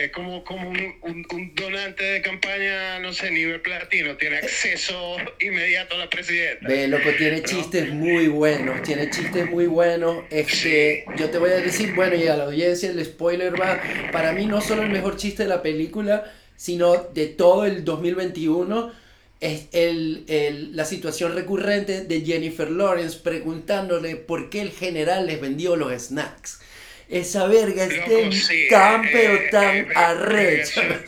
Es como, como un, un, donante de campaña, no sé, nivel platino, tiene acceso inmediato a la presidenta. Ve, loco, tiene chistes muy buenos, tiene chistes muy buenos. Este, Yo te voy a decir, bueno, y a la audiencia el spoiler va, para mí no solo el mejor chiste de la película, sino de todo el 2021 es el, el, la situación recurrente de Jennifer Lawrence preguntándole por qué el general les vendió los snacks esa verga esté tan eh, pero eh, tan eh, arrecha.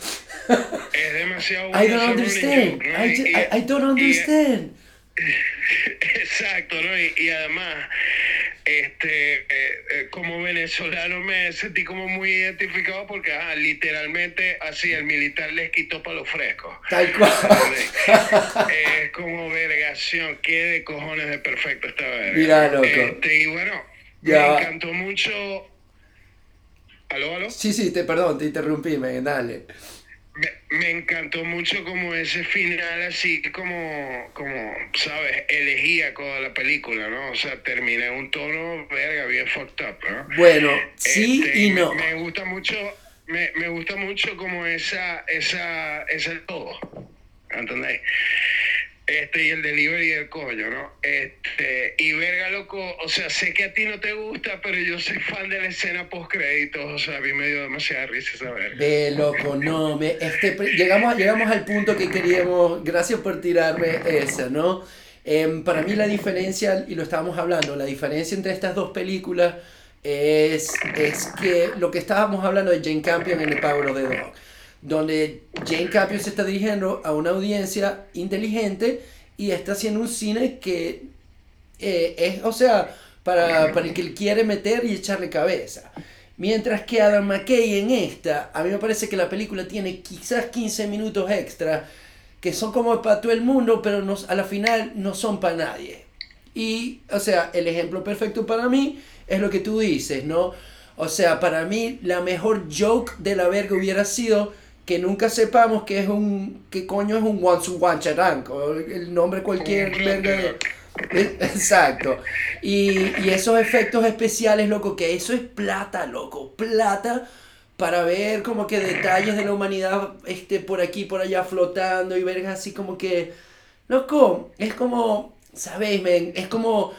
Es demasiado bueno. I don't understand. I, I, don't understand. exacto, ¿no? Y, además, este, como venezolano me sentí como muy identificado porque, ah, literalmente, así el militar les quitó para los frescos. Tal cual. es como vergación, qué de cojones de perfecto esta verga. Mira, loco. Este, y bueno, me encantó mucho ¿Aló, aló? Sí, sí, te, perdón, te interrumpí, me, dale. Me, encantó mucho como ese final así como, como, ¿sabes? Elegíaco de la película, ¿no? O sea, termina en un tono, verga, bien fucked up, ¿no? Bueno, sí este, y no. Me, gusta mucho, me, me, gusta mucho como esa, esa, ese todo, ¿entendéis? Este, y el delivery del coño, ¿no? Este, y verga, loco, o sea, sé que a ti no te gusta, pero yo soy fan de la escena post créditos, o sea, a mí me dio demasiada risa esa verga. Ve, loco, no, me, este, llegamos, llegamos al punto que queríamos, gracias por tirarme esa, ¿no? Em, para mí la diferencia, y lo estábamos hablando, la diferencia entre estas dos películas es, es que lo que estábamos hablando de Jane Campion en El Power of the Dog donde Jane Campion se está dirigiendo a una audiencia inteligente y está haciendo un cine que eh, es, o sea, para, para el que quiere meter y echarle cabeza. Mientras que Adam McKay en esta, a mí me parece que la película tiene quizás 15 minutos extra que son como para todo el mundo, pero no, a la final no son para nadie. Y, o sea, el ejemplo perfecto para mí es lo que tú dices, ¿no? O sea, para mí la mejor joke de la verga hubiera sido que nunca sepamos que es un que coño es un one o el nombre cualquier exacto. Y, y, esos efectos especiales loco que eso es plata loco plata para ver como que detalles de la humanidad este por aquí por allá flotando y vergas así como que loco es como sabéis es como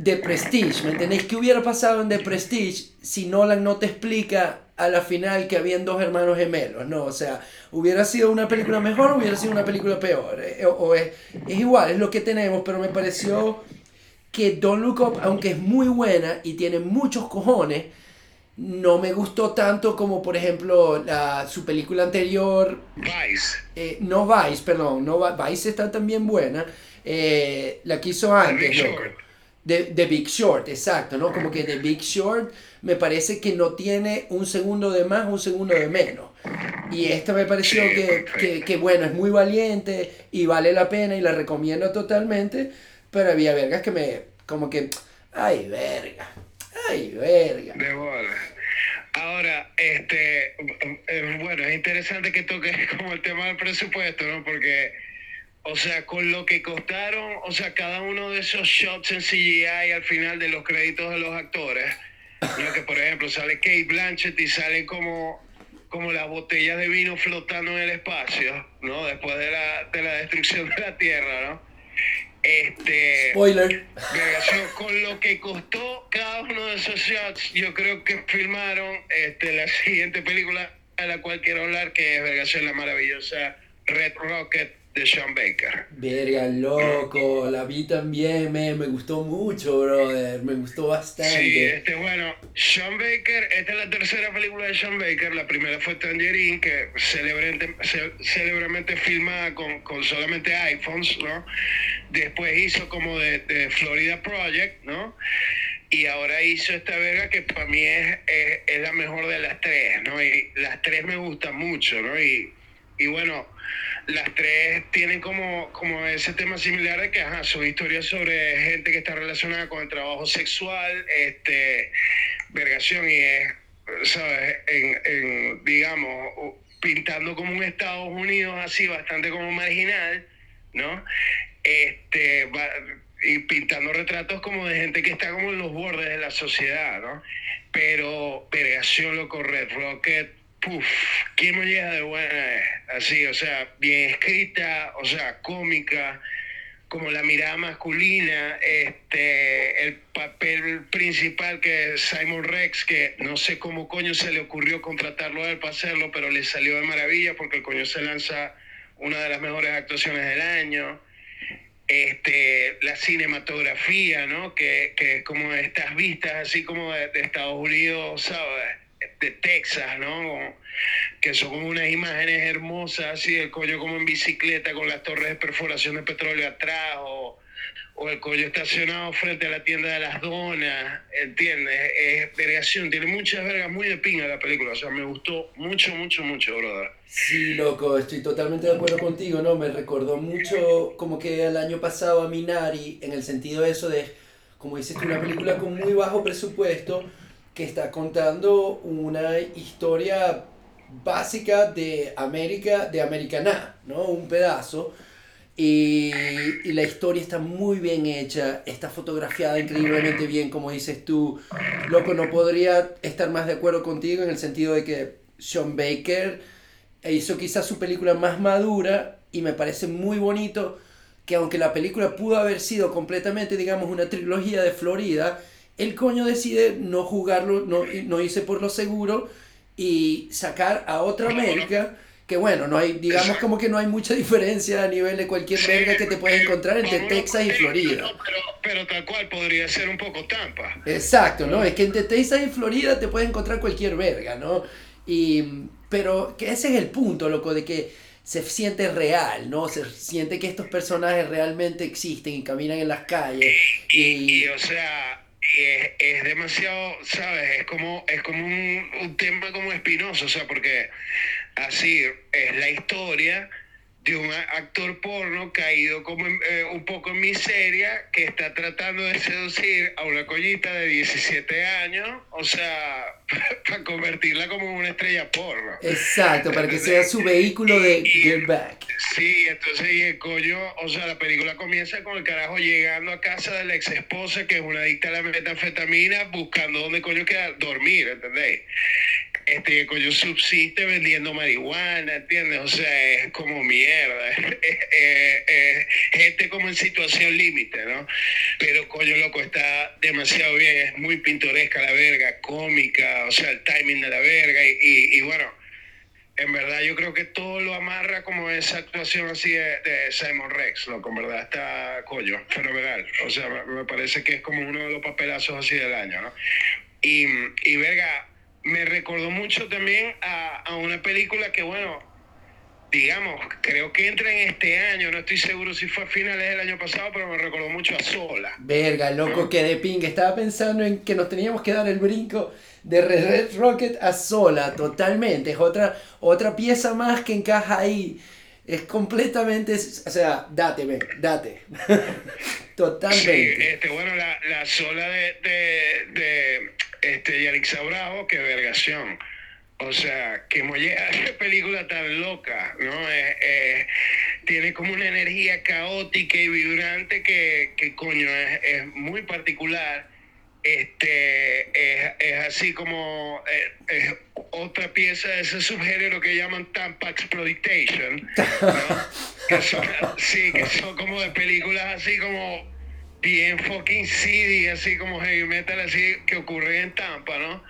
The Prestige, ¿me entendéis? ¿Qué hubiera pasado en The Prestige si Nolan no te explica a la final que habían dos hermanos gemelos, ¿no? O sea, hubiera sido una película mejor hubiera sido una película peor. Eh, o, es, es, igual, es lo que tenemos, pero me pareció que Don't Look Up, aunque es muy buena y tiene muchos cojones, no me gustó tanto como, por ejemplo, la, su película anterior. Vice. Eh, no Vice, perdón, no, Vice está también buena. Eh, la que hizo antes, The, Big Short, exacto, ¿no? Como que The Big Short me parece que no tiene un segundo de más, un segundo de menos. Y esta me pareció que, que, bueno, es muy valiente y vale la pena y la recomiendo totalmente, pero había vergas que me, como que, ay, verga, ay, verga. De bola. Ahora, este, eh, bueno, es interesante que toques como el tema del presupuesto, ¿no? Porque o sea, con lo que costaron, o sea, cada uno de esos shots en CGI al final de los créditos de los actores, ¿no? que por ejemplo sale Kate Blanchett y sale como, como las botellas de vino flotando en el espacio, ¿no? Después de la, de la destrucción de la Tierra, ¿no? Este, Spoiler. Con lo que costó cada uno de esos shots, yo creo que filmaron este, la siguiente película de la cual quiero hablar, que es Vergación la maravillosa Red Rocket de Sean Baker. Verga, loco, la vi también, me, me gustó mucho, brother, me gustó bastante. Sí, este, bueno, Sean Baker, esta es la tercera película de Sean Baker, la primera fue Tangerine, que célebremente filmada con, con, solamente iPhones, ¿no? Después hizo como de, de, Florida Project, ¿no? Y ahora hizo esta verga que para mí es, es, es la mejor de las tres, ¿no? Y las tres me gustan mucho, ¿no? Y y bueno, las tres tienen como, como ese tema similar de que ajá, son historias sobre gente que está relacionada con el trabajo sexual, este, vergación y es, ¿sabes? En, en, digamos, pintando como un Estados Unidos así bastante como marginal, ¿no? Este, y pintando retratos como de gente que está como en los bordes de la sociedad, ¿no? Pero, vergación, loco, Red Rocket, Puf, qué molleja de buena. Así, o sea, bien escrita, o sea, cómica, como la mirada masculina, este, el papel principal que Simon Rex, que no sé cómo coño se le ocurrió contratarlo a él para hacerlo, pero le salió de maravilla porque el coño se lanza una de las mejores actuaciones del año. Este, la cinematografía, ¿no? Que, que como estas vistas así como de, de Estados Unidos, ¿sabes? De Texas, ¿no? Que son unas imágenes hermosas, así el coño como en bicicleta con las torres de perforación de petróleo atrás, o, el coño estacionado frente a la tienda de las donas, ¿entiendes? Es vergación, tiene muchas vergas muy de pinga la película, o sea, me gustó mucho, mucho, mucho, brother. Sí, loco, estoy totalmente de acuerdo contigo, ¿no? Me recordó mucho como que el año pasado a Minari, en el sentido de eso de, como dices una película con muy bajo presupuesto, que está contando una historia básica de América, de Americana, ¿no? Un pedazo. Y, y, la historia está muy bien hecha, está fotografiada increíblemente bien, como dices tú. Loco, no podría estar más de acuerdo contigo en el sentido de que Sean Baker hizo quizás su película más madura y me parece muy bonito que aunque la película pudo haber sido completamente, digamos, una trilogía de Florida, el coño decide no jugarlo, no, no irse por lo seguro y sacar a otra América que bueno, no hay, digamos como que no hay mucha diferencia a nivel de cualquier verga que te puedes encontrar entre Texas y Florida. pero, pero, tal cual podría ser un poco Tampa. Exacto, ¿no? Es que entre Texas y Florida te puedes encontrar cualquier verga, ¿no? Y, pero que ese es el punto, loco, de que se siente real, ¿no? Se siente que estos personajes realmente existen y caminan en las calles. y o sea, es, es, demasiado, ¿sabes? Es como, es como un, un tema como espinoso, o sea, porque así es la historia de un actor porno caído como eh, un poco en miseria que está tratando de seducir a una collita de 17 años, o sea, para convertirla como una estrella porno. Exacto, para que sea su vehículo de Get Back. Sí, entonces y el coño, o sea, la película comienza con el carajo llegando a casa de la ex esposa que es una adicta a la metanfetamina buscando dónde coño quedar, dormir, ¿entendéis? Este coño subsiste vendiendo marihuana, ¿entiendes? O sea, es como mierda, es, gente como en situación límite, ¿no? Pero coño loco, está demasiado bien, es muy pintoresca la verga, cómica, o sea, el timing de la verga y, bueno, en verdad yo creo que todo lo amarra como esa actuación así de, Simon Rex, loco, en verdad está, coño, fenomenal, o sea, me, parece que es como uno de los papelazos así del año, ¿no? Y verga, me recordó mucho también a, a, una película que, bueno, digamos, creo que entra en este año, no estoy seguro si fue a finales del año pasado, pero me recordó mucho a Sola. Verga, loco, que de ping. Estaba pensando en que nos teníamos que dar el brinco de Red Rocket a Sola, totalmente. Es otra, otra pieza más que encaja ahí. Es completamente, o sea, date, date. totalmente. Sí, este, bueno, la, la Sola de, de, de este, Yarixa Bravo, qué vergación. O sea, que mollea, qué película tan loca, ¿no? tiene como una energía caótica y vibrante que, que coño, es, es, muy particular. Este, es, es así como eh, es otra pieza de ese subgénero que llaman Tampa Exploitation, que son, sí, que son como de películas así como bien fucking CD, así como heavy metal, así que ocurre en Tampa, ¿no?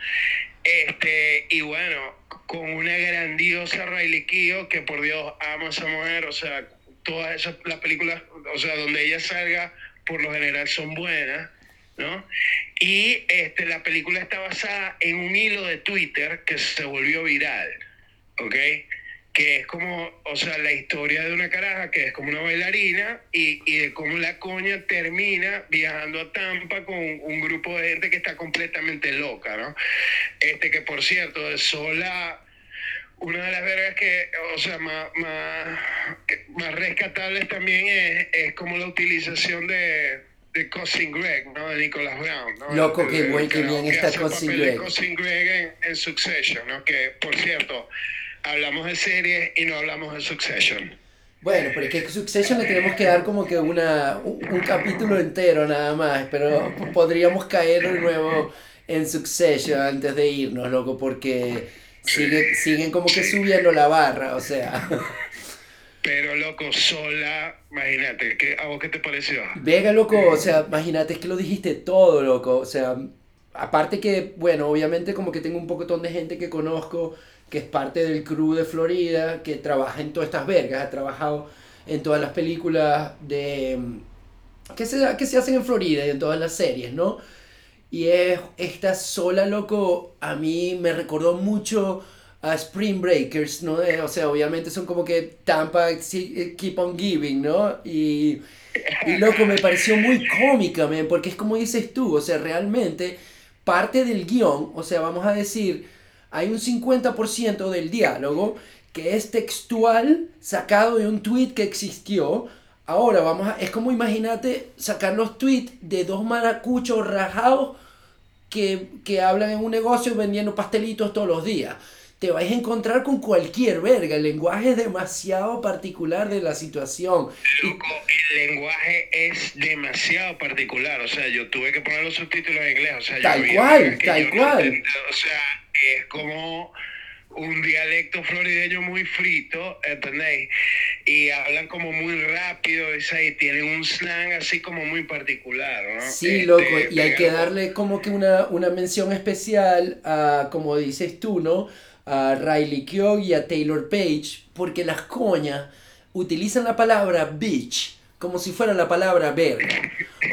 Este, y bueno, con una grandiosa Riley Keough, que por Dios amo a esa mujer, o sea, todas esas las películas, o sea, donde ella salga, por lo general son buenas, ¿no? Y este, la película está basada en un hilo de Twitter que se volvió viral, ¿ok? que es como, o sea, la historia de una caraja que es como una bailarina y, y de cómo la coña termina viajando a Tampa con un grupo de gente que está completamente loca, ¿no? Este que por cierto, de sola una de las vergas que, o sea, más, más, más rescatables también es, es como la utilización de, de Cousin Greg, ¿no? De Nicholas Brown, ¿no? Loco, qué buen que bien está Cousin Greg. Cousin Greg en, en, Succession, ¿no? Que, por cierto, hablamos de series y no hablamos de Succession. Bueno, pero es que Succession le tenemos que dar como que una, un, un capítulo entero nada más, pero podríamos caer de nuevo en Succession antes de irnos, loco, porque sigue, siguen como que subiendo la barra, o sea. Pero loco, sola, imagínate, ¿qué, ¿a vos qué te pareció? Vega, loco, o sea, imagínate, es que lo dijiste todo, loco, o sea, aparte que, bueno, obviamente como que tengo un pocotón de gente que conozco, que es parte del crew de Florida, que trabaja en todas estas vergas, ha trabajado en todas las películas de que se, que se hacen en Florida y en todas las series, ¿no? Y es esta sola, loco, a mí me recordó mucho a Spring Breakers, ¿no? Eh, o sea, obviamente son como que Tampa eh, Keep on Giving, ¿no? Y, y loco, me pareció muy cómica, man, porque es como dices tú, o sea, realmente parte del guion, o sea, vamos a decir, hay un 50% del diálogo que es textual, sacado de un tweet que existió, Ahora vamos a, es como imagínate sacar los tweets de dos maracuchos rajados que, que hablan en un negocio vendiendo pastelitos todos los días. Te vais a encontrar con cualquier verga. El lenguaje es demasiado particular de la situación. Loco, el lenguaje es demasiado particular. O sea, yo tuve que poner los subtítulos en inglés. O sea, tal cual, tal cual. o sea, es como un dialecto florideño muy frito, ¿entendéis? Y hablan como muy rápido, y tienen un slang así como muy particular, ¿no? Sí, este, loco, y hay que darle como que una, una mención especial a, como dices tú, ¿no? A Riley Keough y a Taylor Page, porque las coñas utilizan la palabra bitch como si fuera la palabra verga.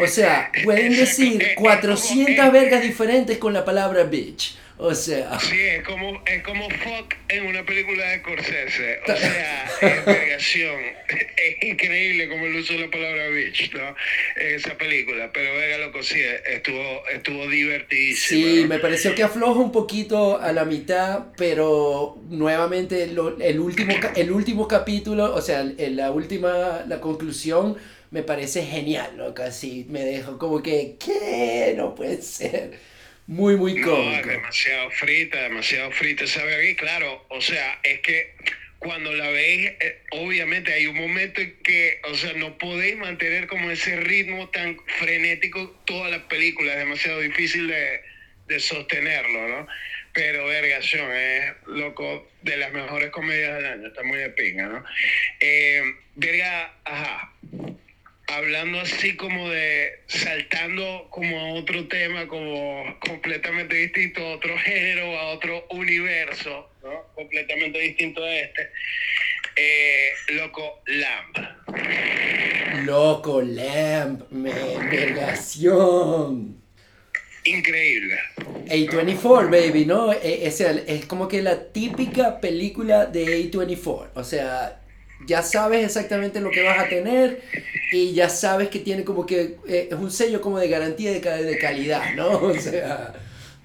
O sea, pueden decir 400 vergas diferentes con la palabra bitch. O sea. Sí, es como, es como fuck en una película de Scorsese. O sea, es vergación. Es increíble como él usó la palabra bitch, ¿no? En esa película. Pero verga, loco, sí, estuvo, estuvo divertidísimo. Sí, me pareció que afloja un poquito a la mitad, pero nuevamente el, último, el último capítulo, o sea, la última, la conclusión me parece genial, ¿no? Casi me dejó como que, ¿qué? No puede ser. Muy, muy cómico. demasiado frita, demasiado frita esa verga. Claro, o sea, es que cuando la veis, eh, obviamente hay un momento en que, o sea, no podéis mantener como ese ritmo tan frenético toda la película. Es demasiado difícil de, de sostenerlo, ¿no? Pero Vergación es, loco, de las mejores comedias del año. Está muy de pinga, ¿no? Eh, verga, ajá hablando así como de saltando como a otro tema como completamente distinto, a otro género, a otro universo, ¿no? Completamente distinto a este. Eh, loco Lamp. Loco Lamp, me negación. Increíble. A24, baby, ¿no? E, es, es como que la típica película de A24. O sea, ya sabes exactamente lo que vas a tener y ya sabes que tiene como que eh, es un sello como de garantía de, de calidad, ¿no? O sea...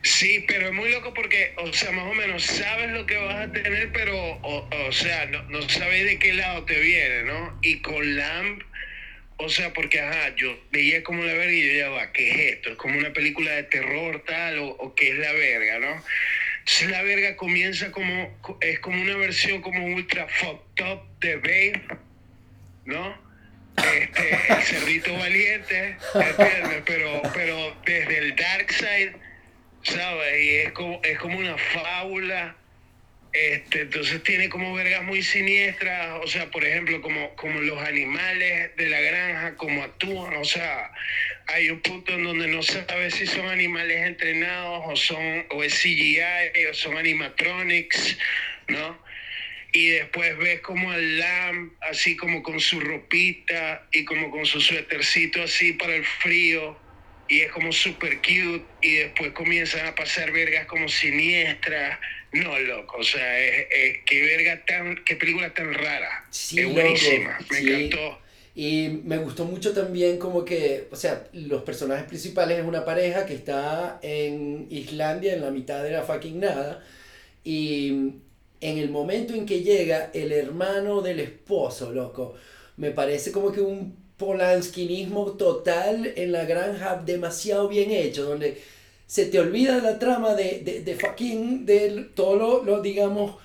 Sí, pero es muy loco porque, o sea, más o menos sabes lo que vas a tener, pero, o, sea, no, no sabes de qué lado te viene, ¿no? Y con LAMP, o sea, porque, ajá, yo veía como la verga y yo ya va, ¿qué es esto? ¿Es como una película de terror tal o, o qué es la verga, ¿no? La verga comienza como, es como una versión como ultra fucked up de Babe, ¿no? Este, el cerdito valiente. Pero, pero desde el dark side, ¿sabes? Y es como, es como una fábula. Este, entonces tiene como vergas muy siniestras, o sea, por ejemplo, como, como los animales de la granja, como actúan, o sea, hay un punto en donde no sabes si son animales entrenados o son CGI o son animatronics, ¿no? Y después ves como al Lamb así como con su ropita y como con su suétercito así para el frío y es como super cute y después comienzan a pasar vergas como siniestras. No, loco, o sea, es, es qué verga tan, qué película tan rara. Sí, es buenísima, me encantó. Y me gustó mucho también como que, o sea, los personajes principales es una pareja que está en Islandia, en la mitad de la fucking nada, y en el momento en que llega el hermano del esposo, loco, me parece como que un polanskinismo total en la granja demasiado bien hecho, donde se te olvida la trama de, de, de fucking, de todo lo, lo, digamos,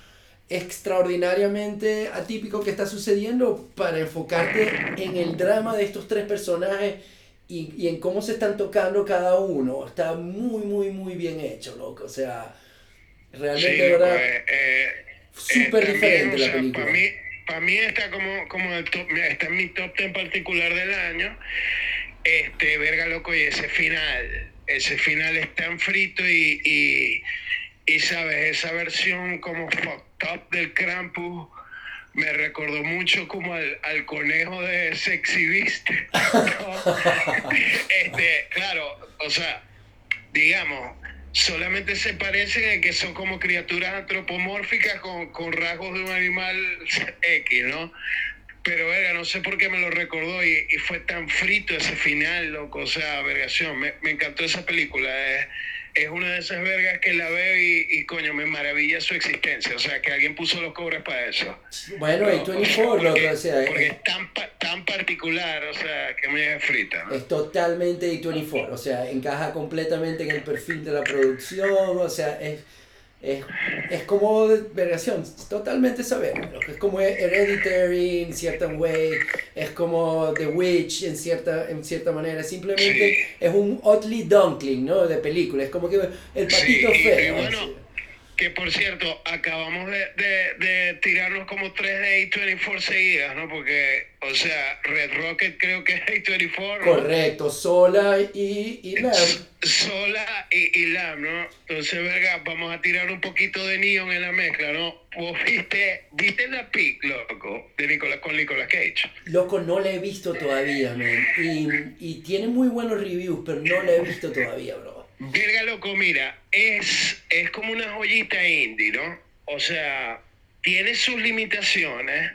extraordinariamente atípico que está sucediendo para enfocarte en el drama de estos tres personajes y, y en cómo se están tocando cada uno. Está muy, muy, muy bien hecho, loco. O sea, realmente, Sí, ¿verdad? pues, eh, Súper eh, también, diferente o la sea, película. Para mí, para mí está como, como el top, está en mi top 10 particular del año. Este, verga loco, y ese final, ese final es tan frito y, y, y, sabes, esa versión como fucked up del Krampus me recordó mucho como al, al conejo de Sexy Beast. ¿no? este, claro, o sea, digamos, solamente se parecen en que son como criaturas antropomórficas con, con rasgos de un animal X, ¿no? Pero, verga, no sé por qué me lo recordó y, y fue tan frito ese final, loco. O sea, vergación, me, me encantó esa película. Es, es una de esas vergas que la veo y, y, coño, me maravilla su existencia. O sea, que alguien puso los cobres para eso. Bueno, y 24, loco, porque, o sea, porque es, es tan, tan particular, o sea, que me deja frita, ¿no? es totalmente A24, o sea, encaja completamente en el perfil de la producción, o sea, es, es, es como es totalmente saber, es como Hereditary en cierta way, es como The Witch en cierta, en cierta manera, simplemente Sí. es un oddly dunkling, ¿no? De película, es como que el patito Sí, feo. Que por cierto, acabamos de, de, de tirarnos como tres de A24 seguidas, ¿no? Porque, o sea, Red Rocket creo que es A24, ¿no? Correcto, Sola y, y Lamb. Sola y, y Lam, ¿no? Entonces, verga, vamos a tirar un poquito de neon en la mezcla, ¿no? Vos viste, viste la pic, loco, de Nicolas, con Nicolas Cage. Loco, no la he visto todavía, man. Y, y tiene muy buenos reviews, pero no la he visto todavía, bro. Verga, loco, mira, es, es como una joyita indie, ¿no? O sea, tiene sus limitaciones,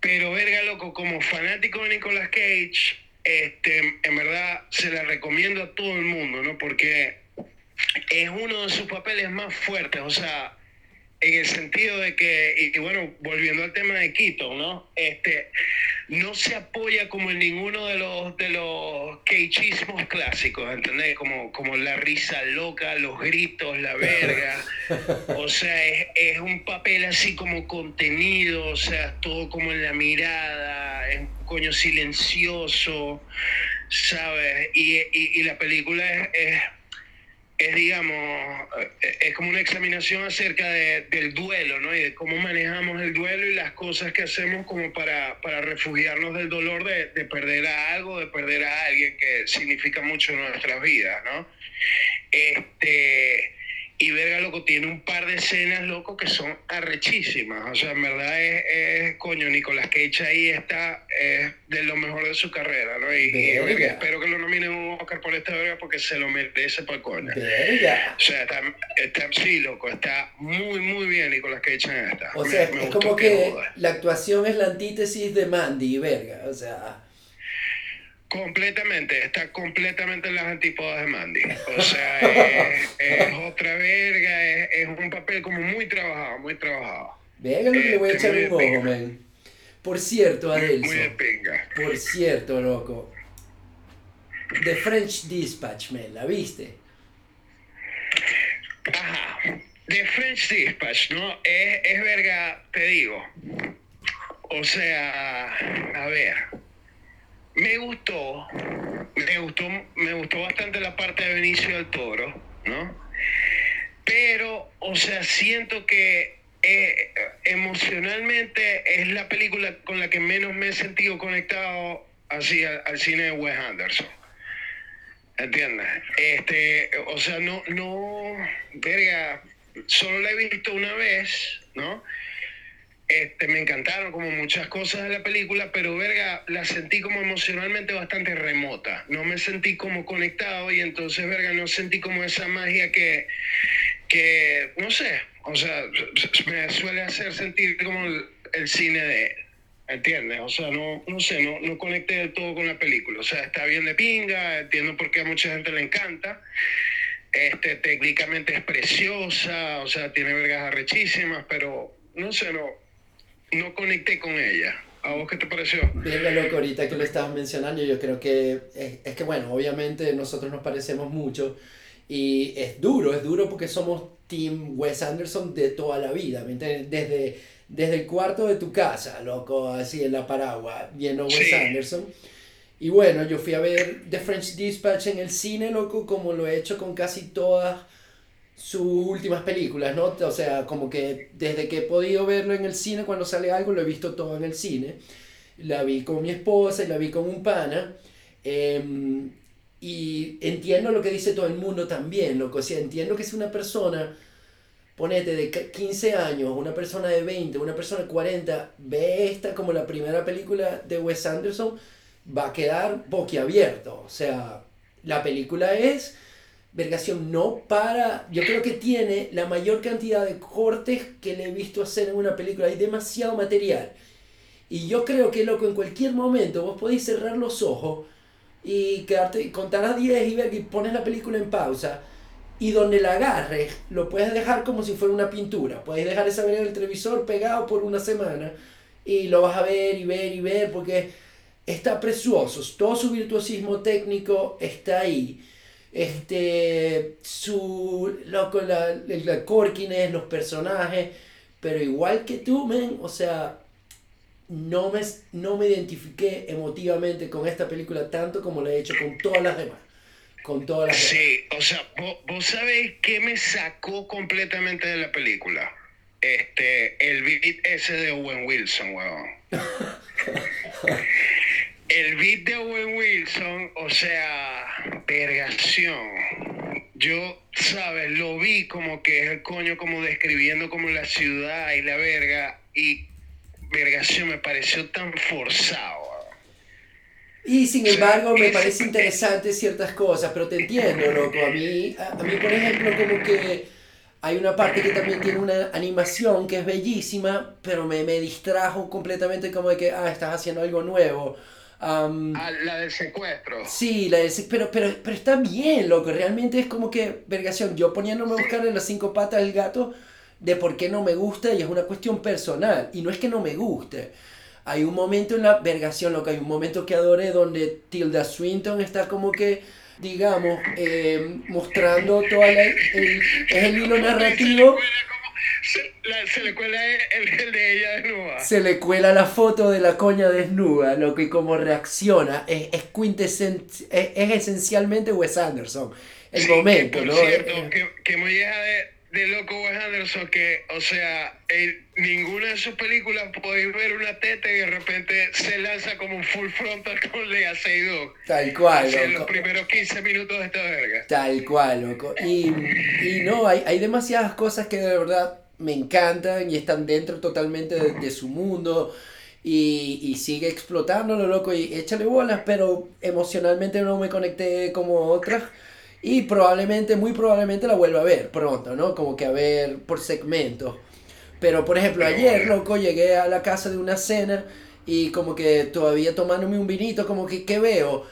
pero verga, loco, como fanático de Nicolas Cage, este, en verdad se la recomiendo a todo el mundo, ¿no? Porque es uno de sus papeles más fuertes, o sea, en el sentido de que, y, bueno, volviendo al tema de Quito, ¿no? Este, no se apoya como en ninguno de los de los cageismos clásicos, ¿entendés? Como, como la risa loca, los gritos, la verga. O sea, es, es un papel así como contenido, o sea, todo como en la mirada, es un coño silencioso, ¿sabes? Y, y, y la película es, es es, digamos, eh, es como una examinación acerca de, del duelo, ¿no? Y de cómo manejamos el duelo y las cosas que hacemos como para, para refugiarnos del dolor de, de perder a algo, de perder a alguien que significa mucho en nuestras vidas, ¿no? Este, y verga, loco, tiene un par de escenas, loco, que son arrechísimas. O sea, en verdad es, es coño, Nicolas Cage ahí está es de lo mejor de su carrera, ¿no? Y, y, Verga. verga, espero que lo nominen un Oscar por esta verga porque se lo merece para coño. Verga. O sea, está, está, sí, loco, está muy, muy bien Nicolas Cage en esta. O Me- sea, me es como que joda. la actuación es la antítesis de Mandy, verga. O sea, Completamente, está completamente en las antípodas de Mandy. O sea, es, es otra verga, es, es un papel como muy trabajado, muy trabajado. verga lo que le voy a Este, echar un ojo, man. Por cierto, Adelso. muy de pinga. Por cierto, loco. The French Dispatch, man, ¿la viste? Ajá. The French Dispatch, ¿no? Es, es verga, te digo. O sea, a ver. Me gustó, me gustó, me gustó bastante la parte de Benicio del Toro, ¿no? Pero, o sea, siento que eh, emocionalmente es la película con la que menos me he sentido conectado así al, al cine de Wes Anderson. ¿Entiendes? Este, o sea, no, no, verga, solo la he visto una vez, ¿no? Este, me encantaron como muchas cosas de la película, pero verga, la sentí como emocionalmente bastante remota. No me sentí como conectado y entonces, verga, no sentí como esa magia que, que no sé, o sea, me suele hacer sentir como el, cine de él. ¿Entiendes? O sea, no, no sé, no, no conecté del todo con la película. O sea, está bien de pinga, entiendo por qué a mucha gente le encanta. este, técnicamente es preciosa, o sea, tiene vergas arrechísimas, pero no sé, no, no conecté con ella. ¿A vos qué te pareció? Venga, loco, ahorita que lo estabas mencionando, yo creo que es, es, que, bueno, obviamente nosotros nos parecemos mucho y es duro, es duro porque somos Team Wes Anderson de toda la vida, Desde, desde el cuarto de tu casa, loco, así en la paraguas, viendo Wes Anderson. Y bueno, yo fui a ver The French Dispatch en el cine, loco, como lo he hecho con casi todas sus últimas películas, ¿no? O sea, como que desde que he podido verlo en el cine, cuando sale algo, lo he visto todo en el cine. La vi con mi esposa y la vi con un pana. Em, y entiendo lo que dice todo el mundo también, loco. O sea, entiendo que si una persona, ponete de 15 años, una persona de 20, una persona de 40, ve esta como la primera película de Wes Anderson, va a quedar boquiabierto. O sea, la película es vergación no para, yo creo que tiene la mayor cantidad de cortes que le he visto hacer en una película, hay demasiado material. Y yo creo que loco, en cualquier momento vos podéis cerrar los ojos y quedarte, contar a 10 y ver y pones la película en pausa y donde la agarres lo puedes dejar como si fuera una pintura. Puedes dejar esa ver en el televisor pegado por una semana y lo vas a ver y ver y ver porque está precioso, todo su virtuosismo técnico está ahí. Este, su, loco, la, la Corkines, los personajes, pero igual que tú, men, o sea, no me, no me identifiqué emotivamente con esta película tanto como lo he hecho con todas las demás. Con todas las sí, o sea, vos, vos sabéis qué me sacó completamente de la película. Este, el beat ese de Owen Wilson, weón. El beat de Owen Wilson, o sea, vergación. Yo, ¿sabes? Lo vi como que es el coño como describiendo como la ciudad y la verga. Y vergación me pareció tan forzado. Y sin embargo, me parece interesante ciertas cosas, pero te entiendo, loco. A mí, a, mí, por ejemplo, como que hay una parte que también tiene una animación que es bellísima, pero me, me distrajo completamente como de que, ah, estás haciendo algo nuevo Ah, la del secuestro. Sí, la del pero, pero, pero está bien, loco. Realmente es como que, vergación, yo poniéndome a buscar en las cinco patas del gato de por qué no me gusta y es una cuestión personal. Y no es que no me guste. Hay un momento en la vergación, loco, hay un momento que adoré donde Tilda Swinton está como que, digamos, eh, mostrando todo el, el, el hilo narrativo se, le cuela el, de ella desnuda. Se le cuela la foto de la coña desnuda, lo que como reacciona es, es, es, es esencialmente Wes Anderson. El momento, ¿no? Cierto, que, que me llega de, de loco Wes Anderson que, o sea, en ninguna de sus películas podéis ver una teta y de repente se lanza como un full frontal con Lea Seydoux. Tal cual, En los primeros 15 minutos de esta verga. Tal cual, loco. Y, y no, hay, hay demasiadas cosas que de verdad me encantan y están dentro totalmente de, su mundo y, y, sigue explotándolo, loco, y échale bolas, pero emocionalmente no me conecté como otras y probablemente, muy probablemente la vuelva a ver pronto, ¿no? Como que a ver por segmentos. Pero por ejemplo, ayer, loco, llegué a la casa de una cena y como que todavía tomándome un vinito, como que, ¿qué veo?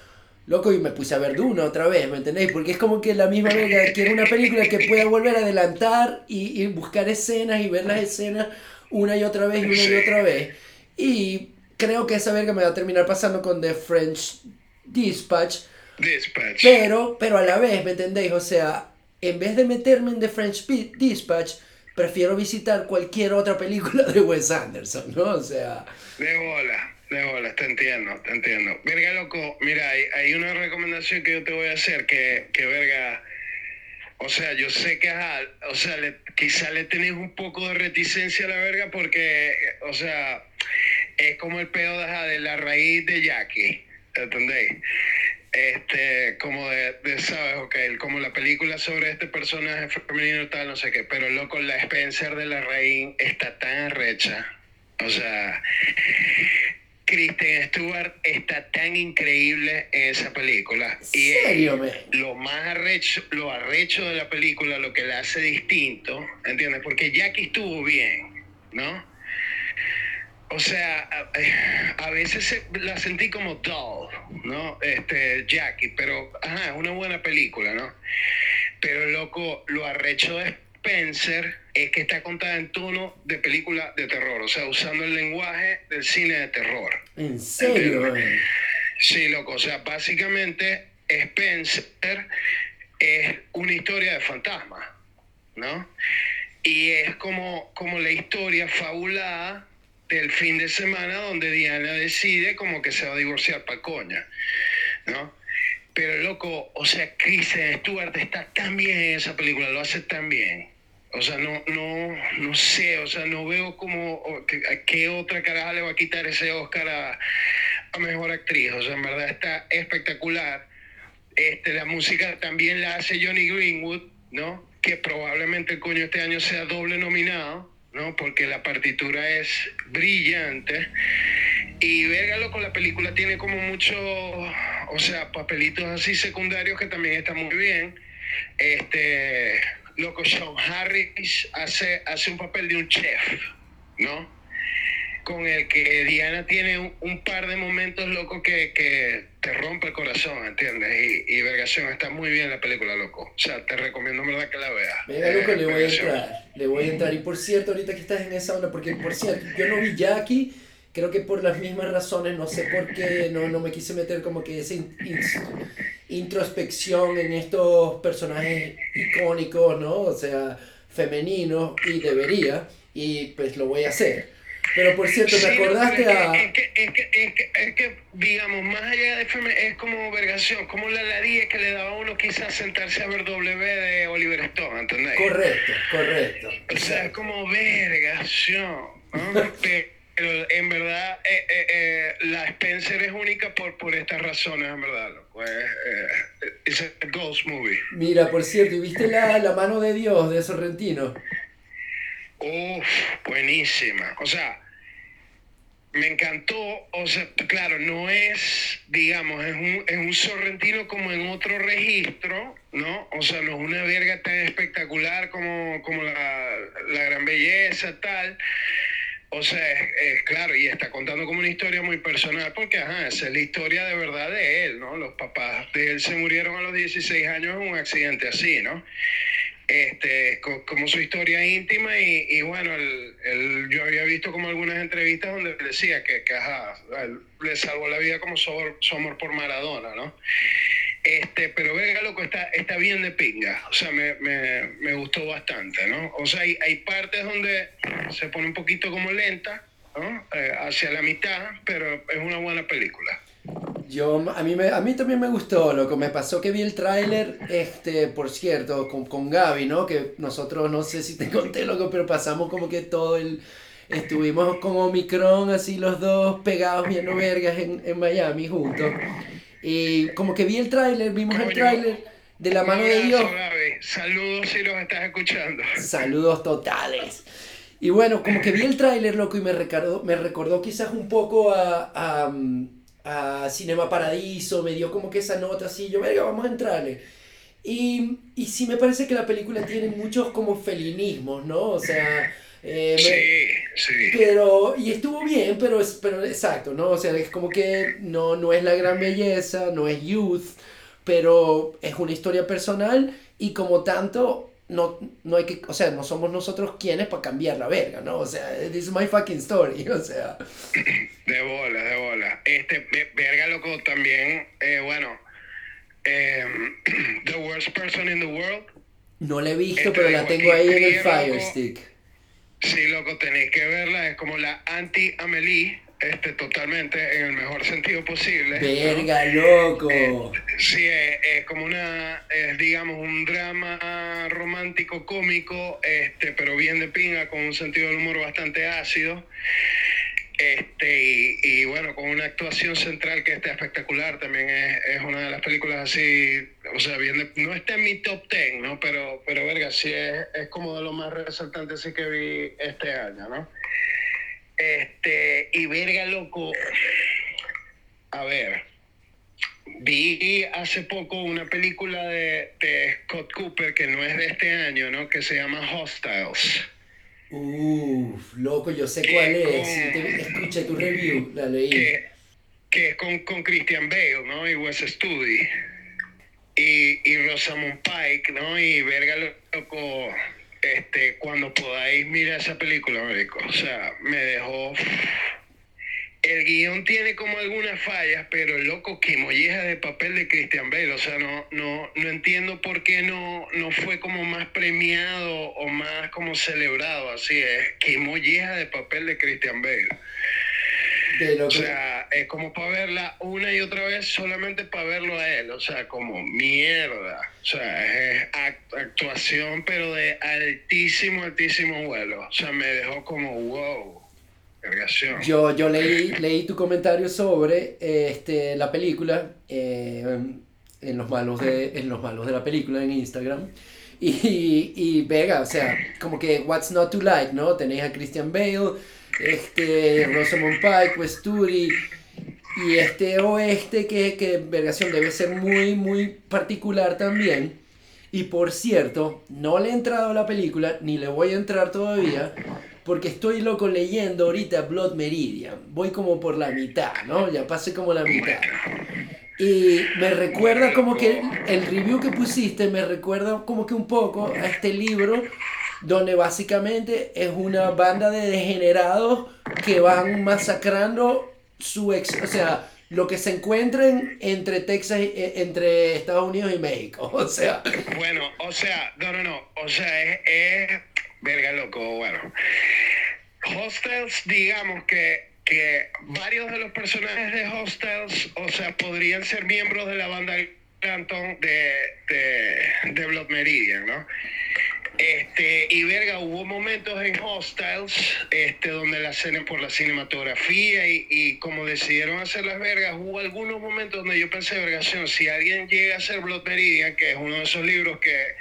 Loco, y me puse a ver Duna otra vez, ¿me entendéis? Porque es como que la misma verga, quiero una película que pueda volver a adelantar y, y, buscar escenas y ver las escenas una y otra vez y una y otra vez. Y creo que esa verga me va a terminar pasando con The French Dispatch. Dispatch. Pero, pero a la vez, ¿me entendéis? O sea, en vez de meterme en The French Dispatch, prefiero visitar cualquier otra película de Wes Anderson, ¿no? O sea... De bola. De bolas, te entiendo, te entiendo. Verga, loco, mira, hay, hay, una recomendación que yo te voy a hacer que, que verga, o sea, yo sé que, o sea, le, quizá le tenés un poco de reticencia a la verga porque, o sea, es como el pedo de, de la raíz de Jackie, ¿entendéis? Este, como de, de, ¿sabes? Ok, como la película sobre este personaje femenino tal, no sé qué, pero loco, la Spencer de la raíz está tan arrecha, o sea Kristen Stewart está tan increíble en esa película. Y ¿Serio, lo más arrecho, lo arrecho de la película, lo que la hace distinto, ¿entiendes? Porque Jackie estuvo bien, ¿no? O sea, a, veces la sentí como dull, ¿no? Este, Jackie, pero, ajá, es una buena película, ¿no? Pero loco, lo arrecho de Spencer es que está contada en tono de película de terror, o sea, usando el lenguaje del cine de terror. ¿En serio? Sí, loco, o sea, básicamente Spencer es una historia de fantasma, ¿no? Y es como, como la historia fabulada del fin de semana donde Diana decide como que se va a divorciar para coña, ¿no? Pero loco, o sea, Kristen Stewart está tan bien en esa película, lo hace tan bien. O sea, no, no, no sé, o sea, no veo como qué otra caraja le va a quitar ese Oscar a, a mejor actriz. O sea, en verdad está espectacular. Este, la música también la hace Johnny Greenwood, ¿no? Que probablemente el coño este año sea doble nominado, ¿no? Porque la partitura es brillante. Y vergalo con la película tiene como mucho, o sea, papelitos así secundarios que también están muy bien. Este, loco, Sean Harris hace, hace un papel de un chef, ¿no? Con el que Diana tiene un, par de momentos, loco, que, que, te rompe el corazón, ¿entiendes? Y, y Vergación está muy bien la película, loco. O sea, te recomiendo, en verdad, que la veas. Venga, loco, le voy a entrar. Le voy a entrar. Y por cierto, ahorita que estás en esa onda, porque por cierto, yo no vi Jackie creo que por las mismas razones, no sé por qué, no, no me quise meter como que esa introspección en estos personajes icónicos, ¿no? O sea, femeninos, y debería, y pues lo voy a hacer. Pero por cierto, ¿te acordaste a.? Es que, es, que, es, que, es que, digamos, más allá de femenino, es como vergación, como la ladilla que le daba a uno quizás sentarse a ver W de Oliver Stone, ¿entendés? Correcto, correcto. O sea, es como vergación. ¿no? Pero en verdad, eh, eh, eh, la Spencer es única por, por estas razones, en verdad. Es un ghost movie. Mira, por cierto, ¿y viste la, la mano de Dios de Sorrentino? Uf, buenísima. O sea, me encantó, o sea, claro, no es, digamos, es un, es un sorrentino como en otro registro, ¿no? O sea, no es una verga tan espectacular como, como la, la gran belleza, tal o sea, es, claro, y está contando como una historia muy personal, porque ajá, esa es la historia de verdad de él, ¿no? Los papás de él se murieron a los 16 años en un accidente así, ¿no? Este, como su historia íntima y, y bueno, el, yo había visto como algunas entrevistas donde decía que, que ajá, le salvó la vida como su, amor por Maradona, ¿no? Este, pero verga, loco, está, está bien de pinga. O sea, me, me, me gustó bastante, ¿no? O sea, hay, hay, partes donde se pone un poquito como lenta, ¿no? Eh, hacia la mitad, pero es una buena película. Yo, a mí, me, a mí también me gustó, loco. Me pasó que vi el tráiler, este, por cierto, con, con Gaby, ¿no? Que nosotros, no sé si te conté, loco, pero pasamos como que todo el... Estuvimos con Omicron, así los dos pegados viendo vergas en, en Miami juntos. Y como que vi el tráiler, vimos el tráiler de la mano de Dios. Saludos si los estás escuchando. Saludos totales. Y bueno, como que vi el tráiler, loco, y me recordó, me recordó quizás un poco a, a, a, Cinema Paradiso, me dio como que esa nota así, yo, venga, vamos a entrarle. Y, y sí me parece que la película tiene muchos como felinismos, ¿no? O sea, eh, sí, sí. Pero, y estuvo bien, pero, es, pero exacto, ¿no? O sea, es como que no, no es la gran belleza, no es youth, pero es una historia personal y como tanto, no, no hay que, o sea, no somos nosotros quienes para cambiar la verga, ¿no? O sea, this is my fucking story, o sea. De bola, de bola. Este, verga loco también, eh, bueno, em, The Worst Person in the World. No la he visto, este pero la tengo ahí en el Fire Stick. Sí, loco, tenéis que verla, es como la anti-Amelie, este, totalmente, en el mejor sentido posible. Verga, loco. Eh, sí, es, como una, es, digamos, un drama romántico cómico, este, pero bien de pinga, con un sentido del humor bastante ácido. Este, y, y, bueno, con una actuación central que está espectacular, también es, es, una de las películas así, o sea, bien no está en mi top 10, ¿no? Pero, pero verga, sí es, es como de lo más resaltante sí que vi este año, ¿no? Este, y verga, loco, a ver, vi hace poco una película de, de Scott Cooper que no es de este año, ¿no? Que se llama Hostiles. Uff, loco, yo sé cuál es. escuché tu review, la leí. Que, es con, con, Christian Bale, ¿no? Y Wes Studi. y, y Rosamund Pike, ¿no? Y verga loco, este, cuando podáis mirar esa película, marico. O sea, me dejó el guion tiene como algunas fallas, pero loco, que molleja de papel de Christian Bale. O sea, no, no, no entiendo por qué no, no fue como más premiado o más como celebrado. Así es, que molleja de papel de Christian Bale. O sea, es como para verla una y otra vez solamente para verlo a él. O sea, como mierda. O sea, es actuación, pero de altísimo, altísimo vuelo. O sea, me dejó como wow. Yo, yo leí, leí tu comentario sobre este, la película eh, en, los malos de, en los malos de la película en Instagram. Y, y Vega, o sea, como que What's Not to Like, ¿no? Tenéis a Christian Bale, este, Rosamund Pike, Westuri y este oeste que, que Vergación debe ser muy, muy particular también. Y por cierto, no le he entrado a la película, ni le voy a entrar todavía, porque estoy loco leyendo ahorita Blood Meridian. Voy como por la mitad, ¿no? Ya pasé como la mitad. Y me recuerda como que el review que pusiste me recuerda como que un poco a este libro donde básicamente es una banda de degenerados que van masacrando su ex, o sea, lo que se encuentren entre Texas, eh, entre Estados Unidos y México, o sea. Bueno, o sea, no, no, no, o sea, es Verga, loco, bueno. Hostels, digamos que, que varios de los personajes de Hostels, o sea, podrían ser miembros de la banda Canton de, Blood Meridian, ¿no? Este, y verga, hubo momentos en Hostiles este, donde la escena por la cinematografía y, y, como decidieron hacer las vergas, hubo algunos momentos donde yo pensé, vergación, si alguien llega a hacer Blood Meridian, que es uno de esos libros que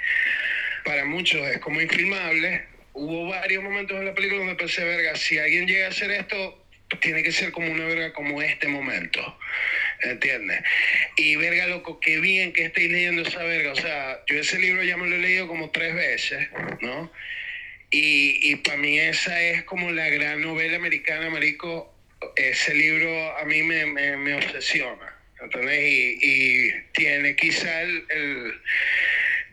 para muchos es como infilmable, hubo varios momentos en la película donde pensé, verga, si alguien llega a hacer esto, tiene que ser como una verga como este momento. ¿Entiendes? Y verga, loco, qué bien que estéis leyendo esa verga. O sea, yo ese libro ya me lo he leído como tres veces, ¿no? Y, y para mí esa es como la gran novela americana, marico. Ese libro a mí me, me, obsesiona, ¿entendés? Y, y tiene quizá el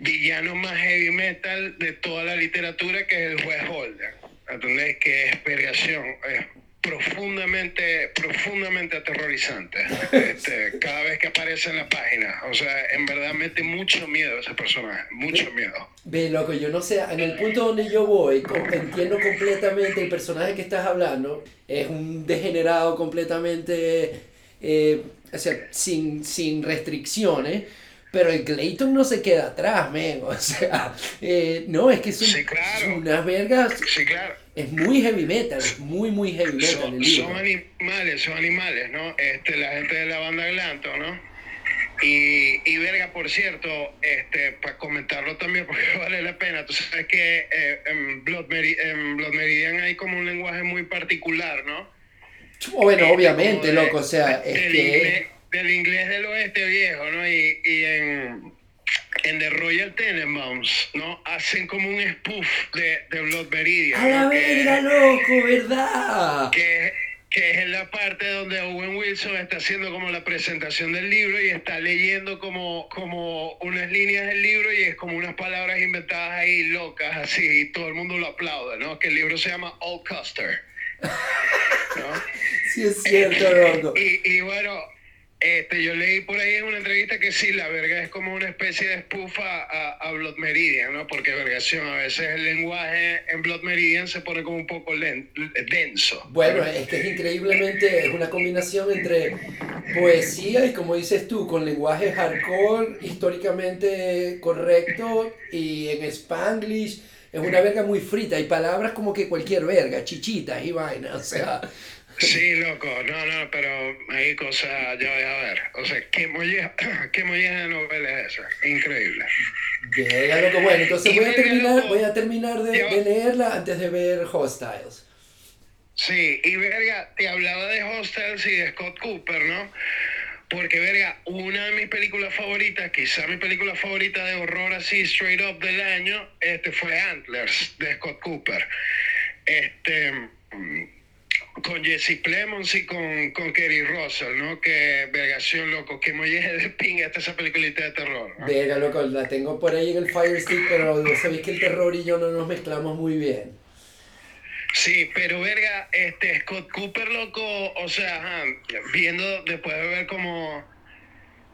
villano más heavy metal de toda la literatura, que es el juez Holden. ¿Entendés? Que es pergación, es profundamente, profundamente aterrorizante. Este, cada vez que aparece en la página. O sea, en verdad mete mucho miedo ese personaje, mucho miedo. Ve, loco, yo no sé, en el punto donde yo voy, entiendo completamente el personaje que estás hablando. Es un degenerado completamente, eh, o sea, sin, sin restricciones pero el Clayton no se queda atrás, men. O sea, eh, no, es que es unas vergas. Sí, claro. Es muy heavy metal, es muy, muy heavy metal. Son, el son animales, son animales, ¿no? Este, la gente de la banda Glanto, ¿no? Y, y verga, por cierto, este, para comentarlo también, porque vale la pena, tú sabes que eh, en, Blood Meridian hay como un lenguaje muy particular, ¿no? Bueno, obviamente, loco, o sea, es que del inglés del oeste viejo, ¿no? Y, y en, en The Royal Tenenbaums, ¿no? Hacen como un spoof de, de Blood Meridian. ¡A la verga, loco! ¿Verdad? Que, que es en la parte donde Owen Wilson está haciendo como la presentación del libro y está leyendo como, como unas líneas del libro y es como unas palabras inventadas ahí locas, así, y todo el mundo lo aplaude, ¿no? Que el libro se llama Old Custer. ¿no? Sí, es cierto, loco. Y, y bueno, este, yo leí por ahí en una entrevista que sí, la verga es como una especie de espufa a, Blood Meridian, ¿no? Porque vergación, a veces el lenguaje en Blood Meridian se pone como un poco denso. Bueno, es que es increíblemente, es una combinación entre poesía y como dices tú, con lenguaje hardcore, históricamente correcto y en spanglish. Es una verga muy frita, hay palabras como que cualquier verga, chichitas y vainas, o sea, Sí, loco, no, no, pero hay cosas, ya voy a ver. O sea, qué molleja, qué molleja de novela es esa. Increíble. Ya, loco, bueno, entonces voy a, terminar, voy a terminar de, de, leerla antes de ver Hostiles. Sí, y verga, te hablaba de Hostiles y de Scott Cooper, ¿no? Porque, verga, una de mis películas favoritas, quizá mi película favorita de horror así, straight up del año, este fue Antlers, de Scott Cooper. Este con Jesse Plemons y con, con Kerry Russell, ¿no? Que vergación, loco, que molleje de pinga esta esa peliculita de terror. ¿no? Verga, loco, la tengo por ahí en el Fire Stick, pero sabéis que el terror y yo no nos mezclamos muy bien. Sí, pero verga, este Scott Cooper, loco, o sea, ajá, viendo después de ver como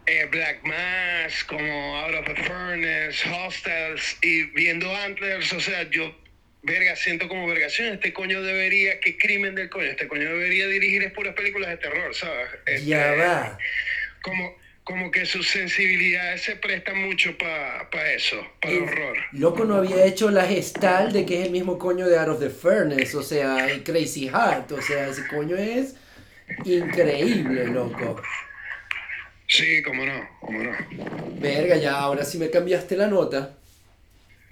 eh, Black Mass, como Out of the Furnace, Hostels y viendo Antlers, o sea, yo, verga, siento como vergación, este coño debería, qué crimen del coño, este coño debería dirigir es puras películas de terror, ¿sabes? Este, Ya va. Como, como que sus sensibilidades se prestan mucho para eso, para el El horror. Loco no había hecho la gestal de que es el mismo coño de Out of the Furnace, o sea, el Crazy Heart, o sea, ese coño es increíble, loco. Sí, cómo no, cómo no. Verga, ya, ahora sí me cambiaste la nota.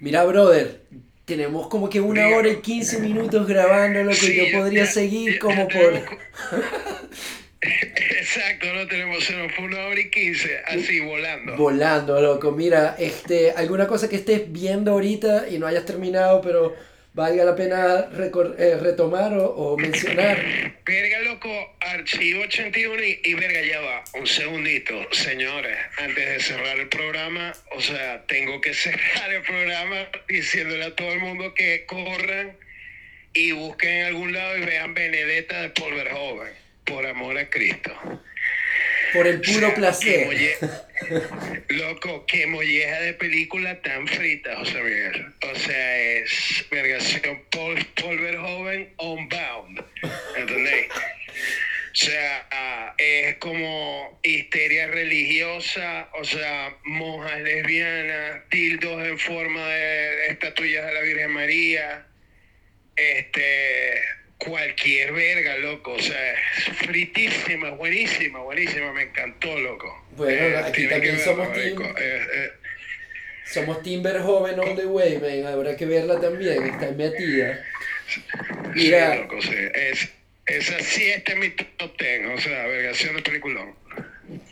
Mira, brother, tenemos como que una hora y 15 minutos grabando lo que Sí, yo podría ya- seguir ya como por... tenemos- Exacto, no tenemos, se nos fue una hora y quince, así volando. Volando, loco. Mira, este, alguna cosa que estés viendo ahorita y no hayas terminado, pero valga la pena eh, retomar o, mencionar. Verga, loco, archivo 81 y, y verga, ya va, un segundito, señores, antes de cerrar el programa, o sea, tengo que cerrar el programa diciéndole a todo el mundo que corran y busquen en algún lado y vean Benedetta de Paul Verhoeven, por amor a Cristo. Por el O sea, puro placer. Loco, qué molleja de película tan frita, José Miguel. O sea, es vergación Paul, Paul Verhoeven on bound. ¿Entendéis? O sea, es como histeria religiosa, o sea, monjas lesbianas, tildos en forma de estatuillas de la Virgen María, este, cualquier verga, loco, o sea, es fritísima, buenísima, buenísima, me encantó, loco. Bueno, aquí tienen también somos team. eh, eh, Somos Timber Joven on the way, man. Habrá que verla también, está metida. Mira. Sí, loco, sí, es, esa sí está en mi top 10, o sea, vergación de peliculón.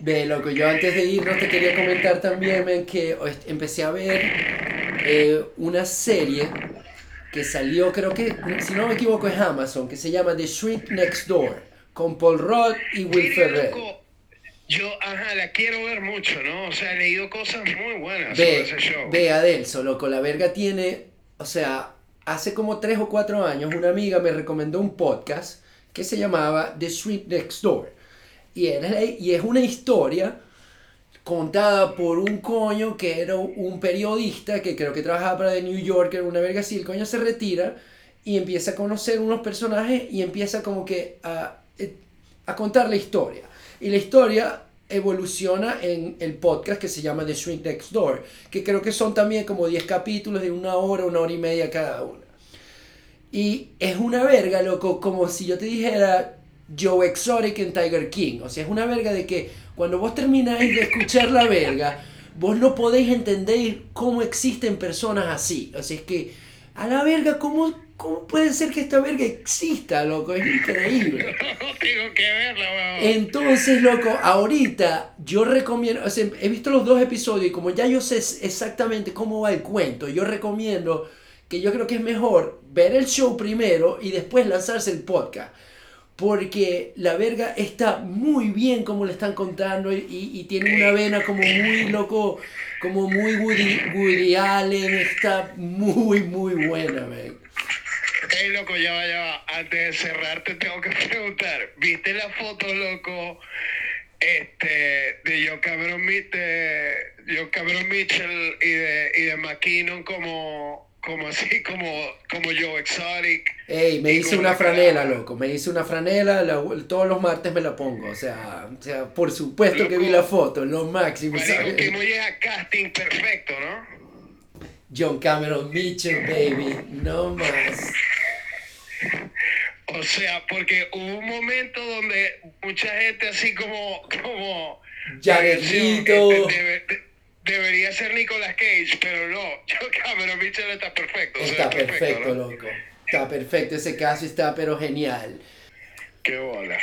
Ve, loco, yo antes de irnos te quería comentar también, man, que empecé a ver eh, una serie que salió, creo que, si no me equivoco, es Amazon, que se llama The Shrink Next Door, con Paul Rudd y Will Ferrell. yo, ajá, la quiero ver mucho, ¿no? O sea, he leído cosas muy buenas sobre Ve, ese show. ve Adelso, loco, la verga tiene, o sea, hace como tres o cuatro años una amiga me recomendó un podcast que se llamaba The Street Next Door. Y, era, y es una historia contada por un coño que era un periodista que creo que trabajaba para The New Yorker, una verga así, el coño se retira y empieza a conocer unos personajes y empieza como que a, eh, a contar la historia. Y la historia evoluciona en el podcast que se llama The Shrink Next Door, que creo que son también como 10 capítulos de una hora, una hora y media cada uno. Y es una verga, loco, como si yo te dijera Joe Exotic en Tiger King. O sea, es una verga de que cuando vos termináis de escuchar la verga, vos no podéis entender cómo existen personas así. Sea, es que, a la verga, ¿cómo, cómo puede ser que esta verga exista, loco? Es increíble. Tengo que verla. Entonces, loco, ahorita yo recomiendo, o sea, he visto los dos episodios y como ya yo sé exactamente cómo va el cuento, yo recomiendo que yo creo que es mejor ver el show primero y después lanzarse el podcast. Porque la verga está muy bien como le están contando y, y- tiene una vena como muy loco, como muy Woody, Woody Allen, está muy, muy buena, man. Ey, loco, ya va, ya va. Antes de cerrar, te tengo que preguntar. ¿Viste la foto, loco, este, de John Cameron, de Mitchell y de, y de McKinnon como, como así, como, como Joe Exotic? Ey, me hice una la franela, cara- loco. Me hice una franela, la- todos los martes me la pongo. O sea, o sea por supuesto que vi la foto, lo máximo. Marico, ¿sabes? que muy a casting perfecto, ¿no? John Cameron Mitchell, baby. No más. O sea, porque hubo un momento donde mucha gente así como, como Jared Este, debería ser Nicolas Cage, pero no. Yo Cameron Mitchell está perfecto. o sea, Está perfecto, ¿no? loco. Está perfecto, ese caso está pero genial. Qué bola.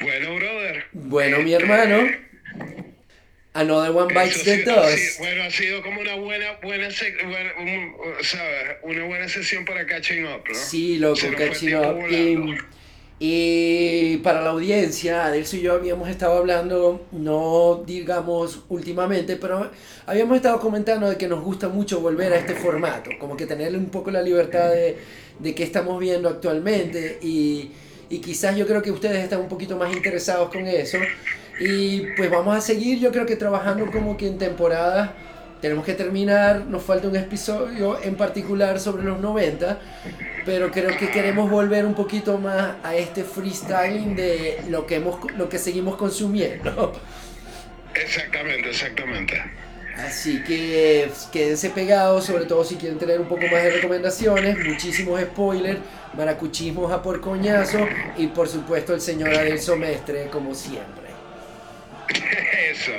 Bueno, brother. Bueno, mi hermano. Another one bites the dust. bueno, ha sido como una buena, buena, sec- buena- un- ¿sabes? Una buena sesión para catching up, ¿no? Sí, loco, catching up. Y. Y para la audiencia, Adelso y yo habíamos estado hablando, no digamos últimamente, pero habíamos estado comentando de que nos gusta mucho volver a este formato, como que tenerle un poco la libertad de, de qué estamos viendo actualmente y, y quizás yo creo que ustedes están un poquito más interesados con eso. Y pues vamos a seguir, yo creo que trabajando como que en temporada tenemos que terminar, nos falta un episodio en particular sobre los 90, pero creo que queremos volver un poquito más a este freestyling de lo que, hemos, lo que seguimos consumiendo. Exactamente, exactamente. Así que quédense pegados, sobre todo si quieren tener un poco más de recomendaciones, muchísimos spoilers, maracuchismos a por coñazo y por supuesto el señor Adelso Mestre como siempre. Eso.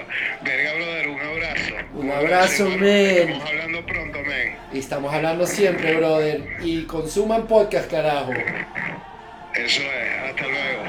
Verga, brother, un abrazo. Un abrazo, men. Estamos hablando pronto, men. Y estamos hablando siempre, brother. Y consuman podcast, carajo. Eso es. Hasta luego.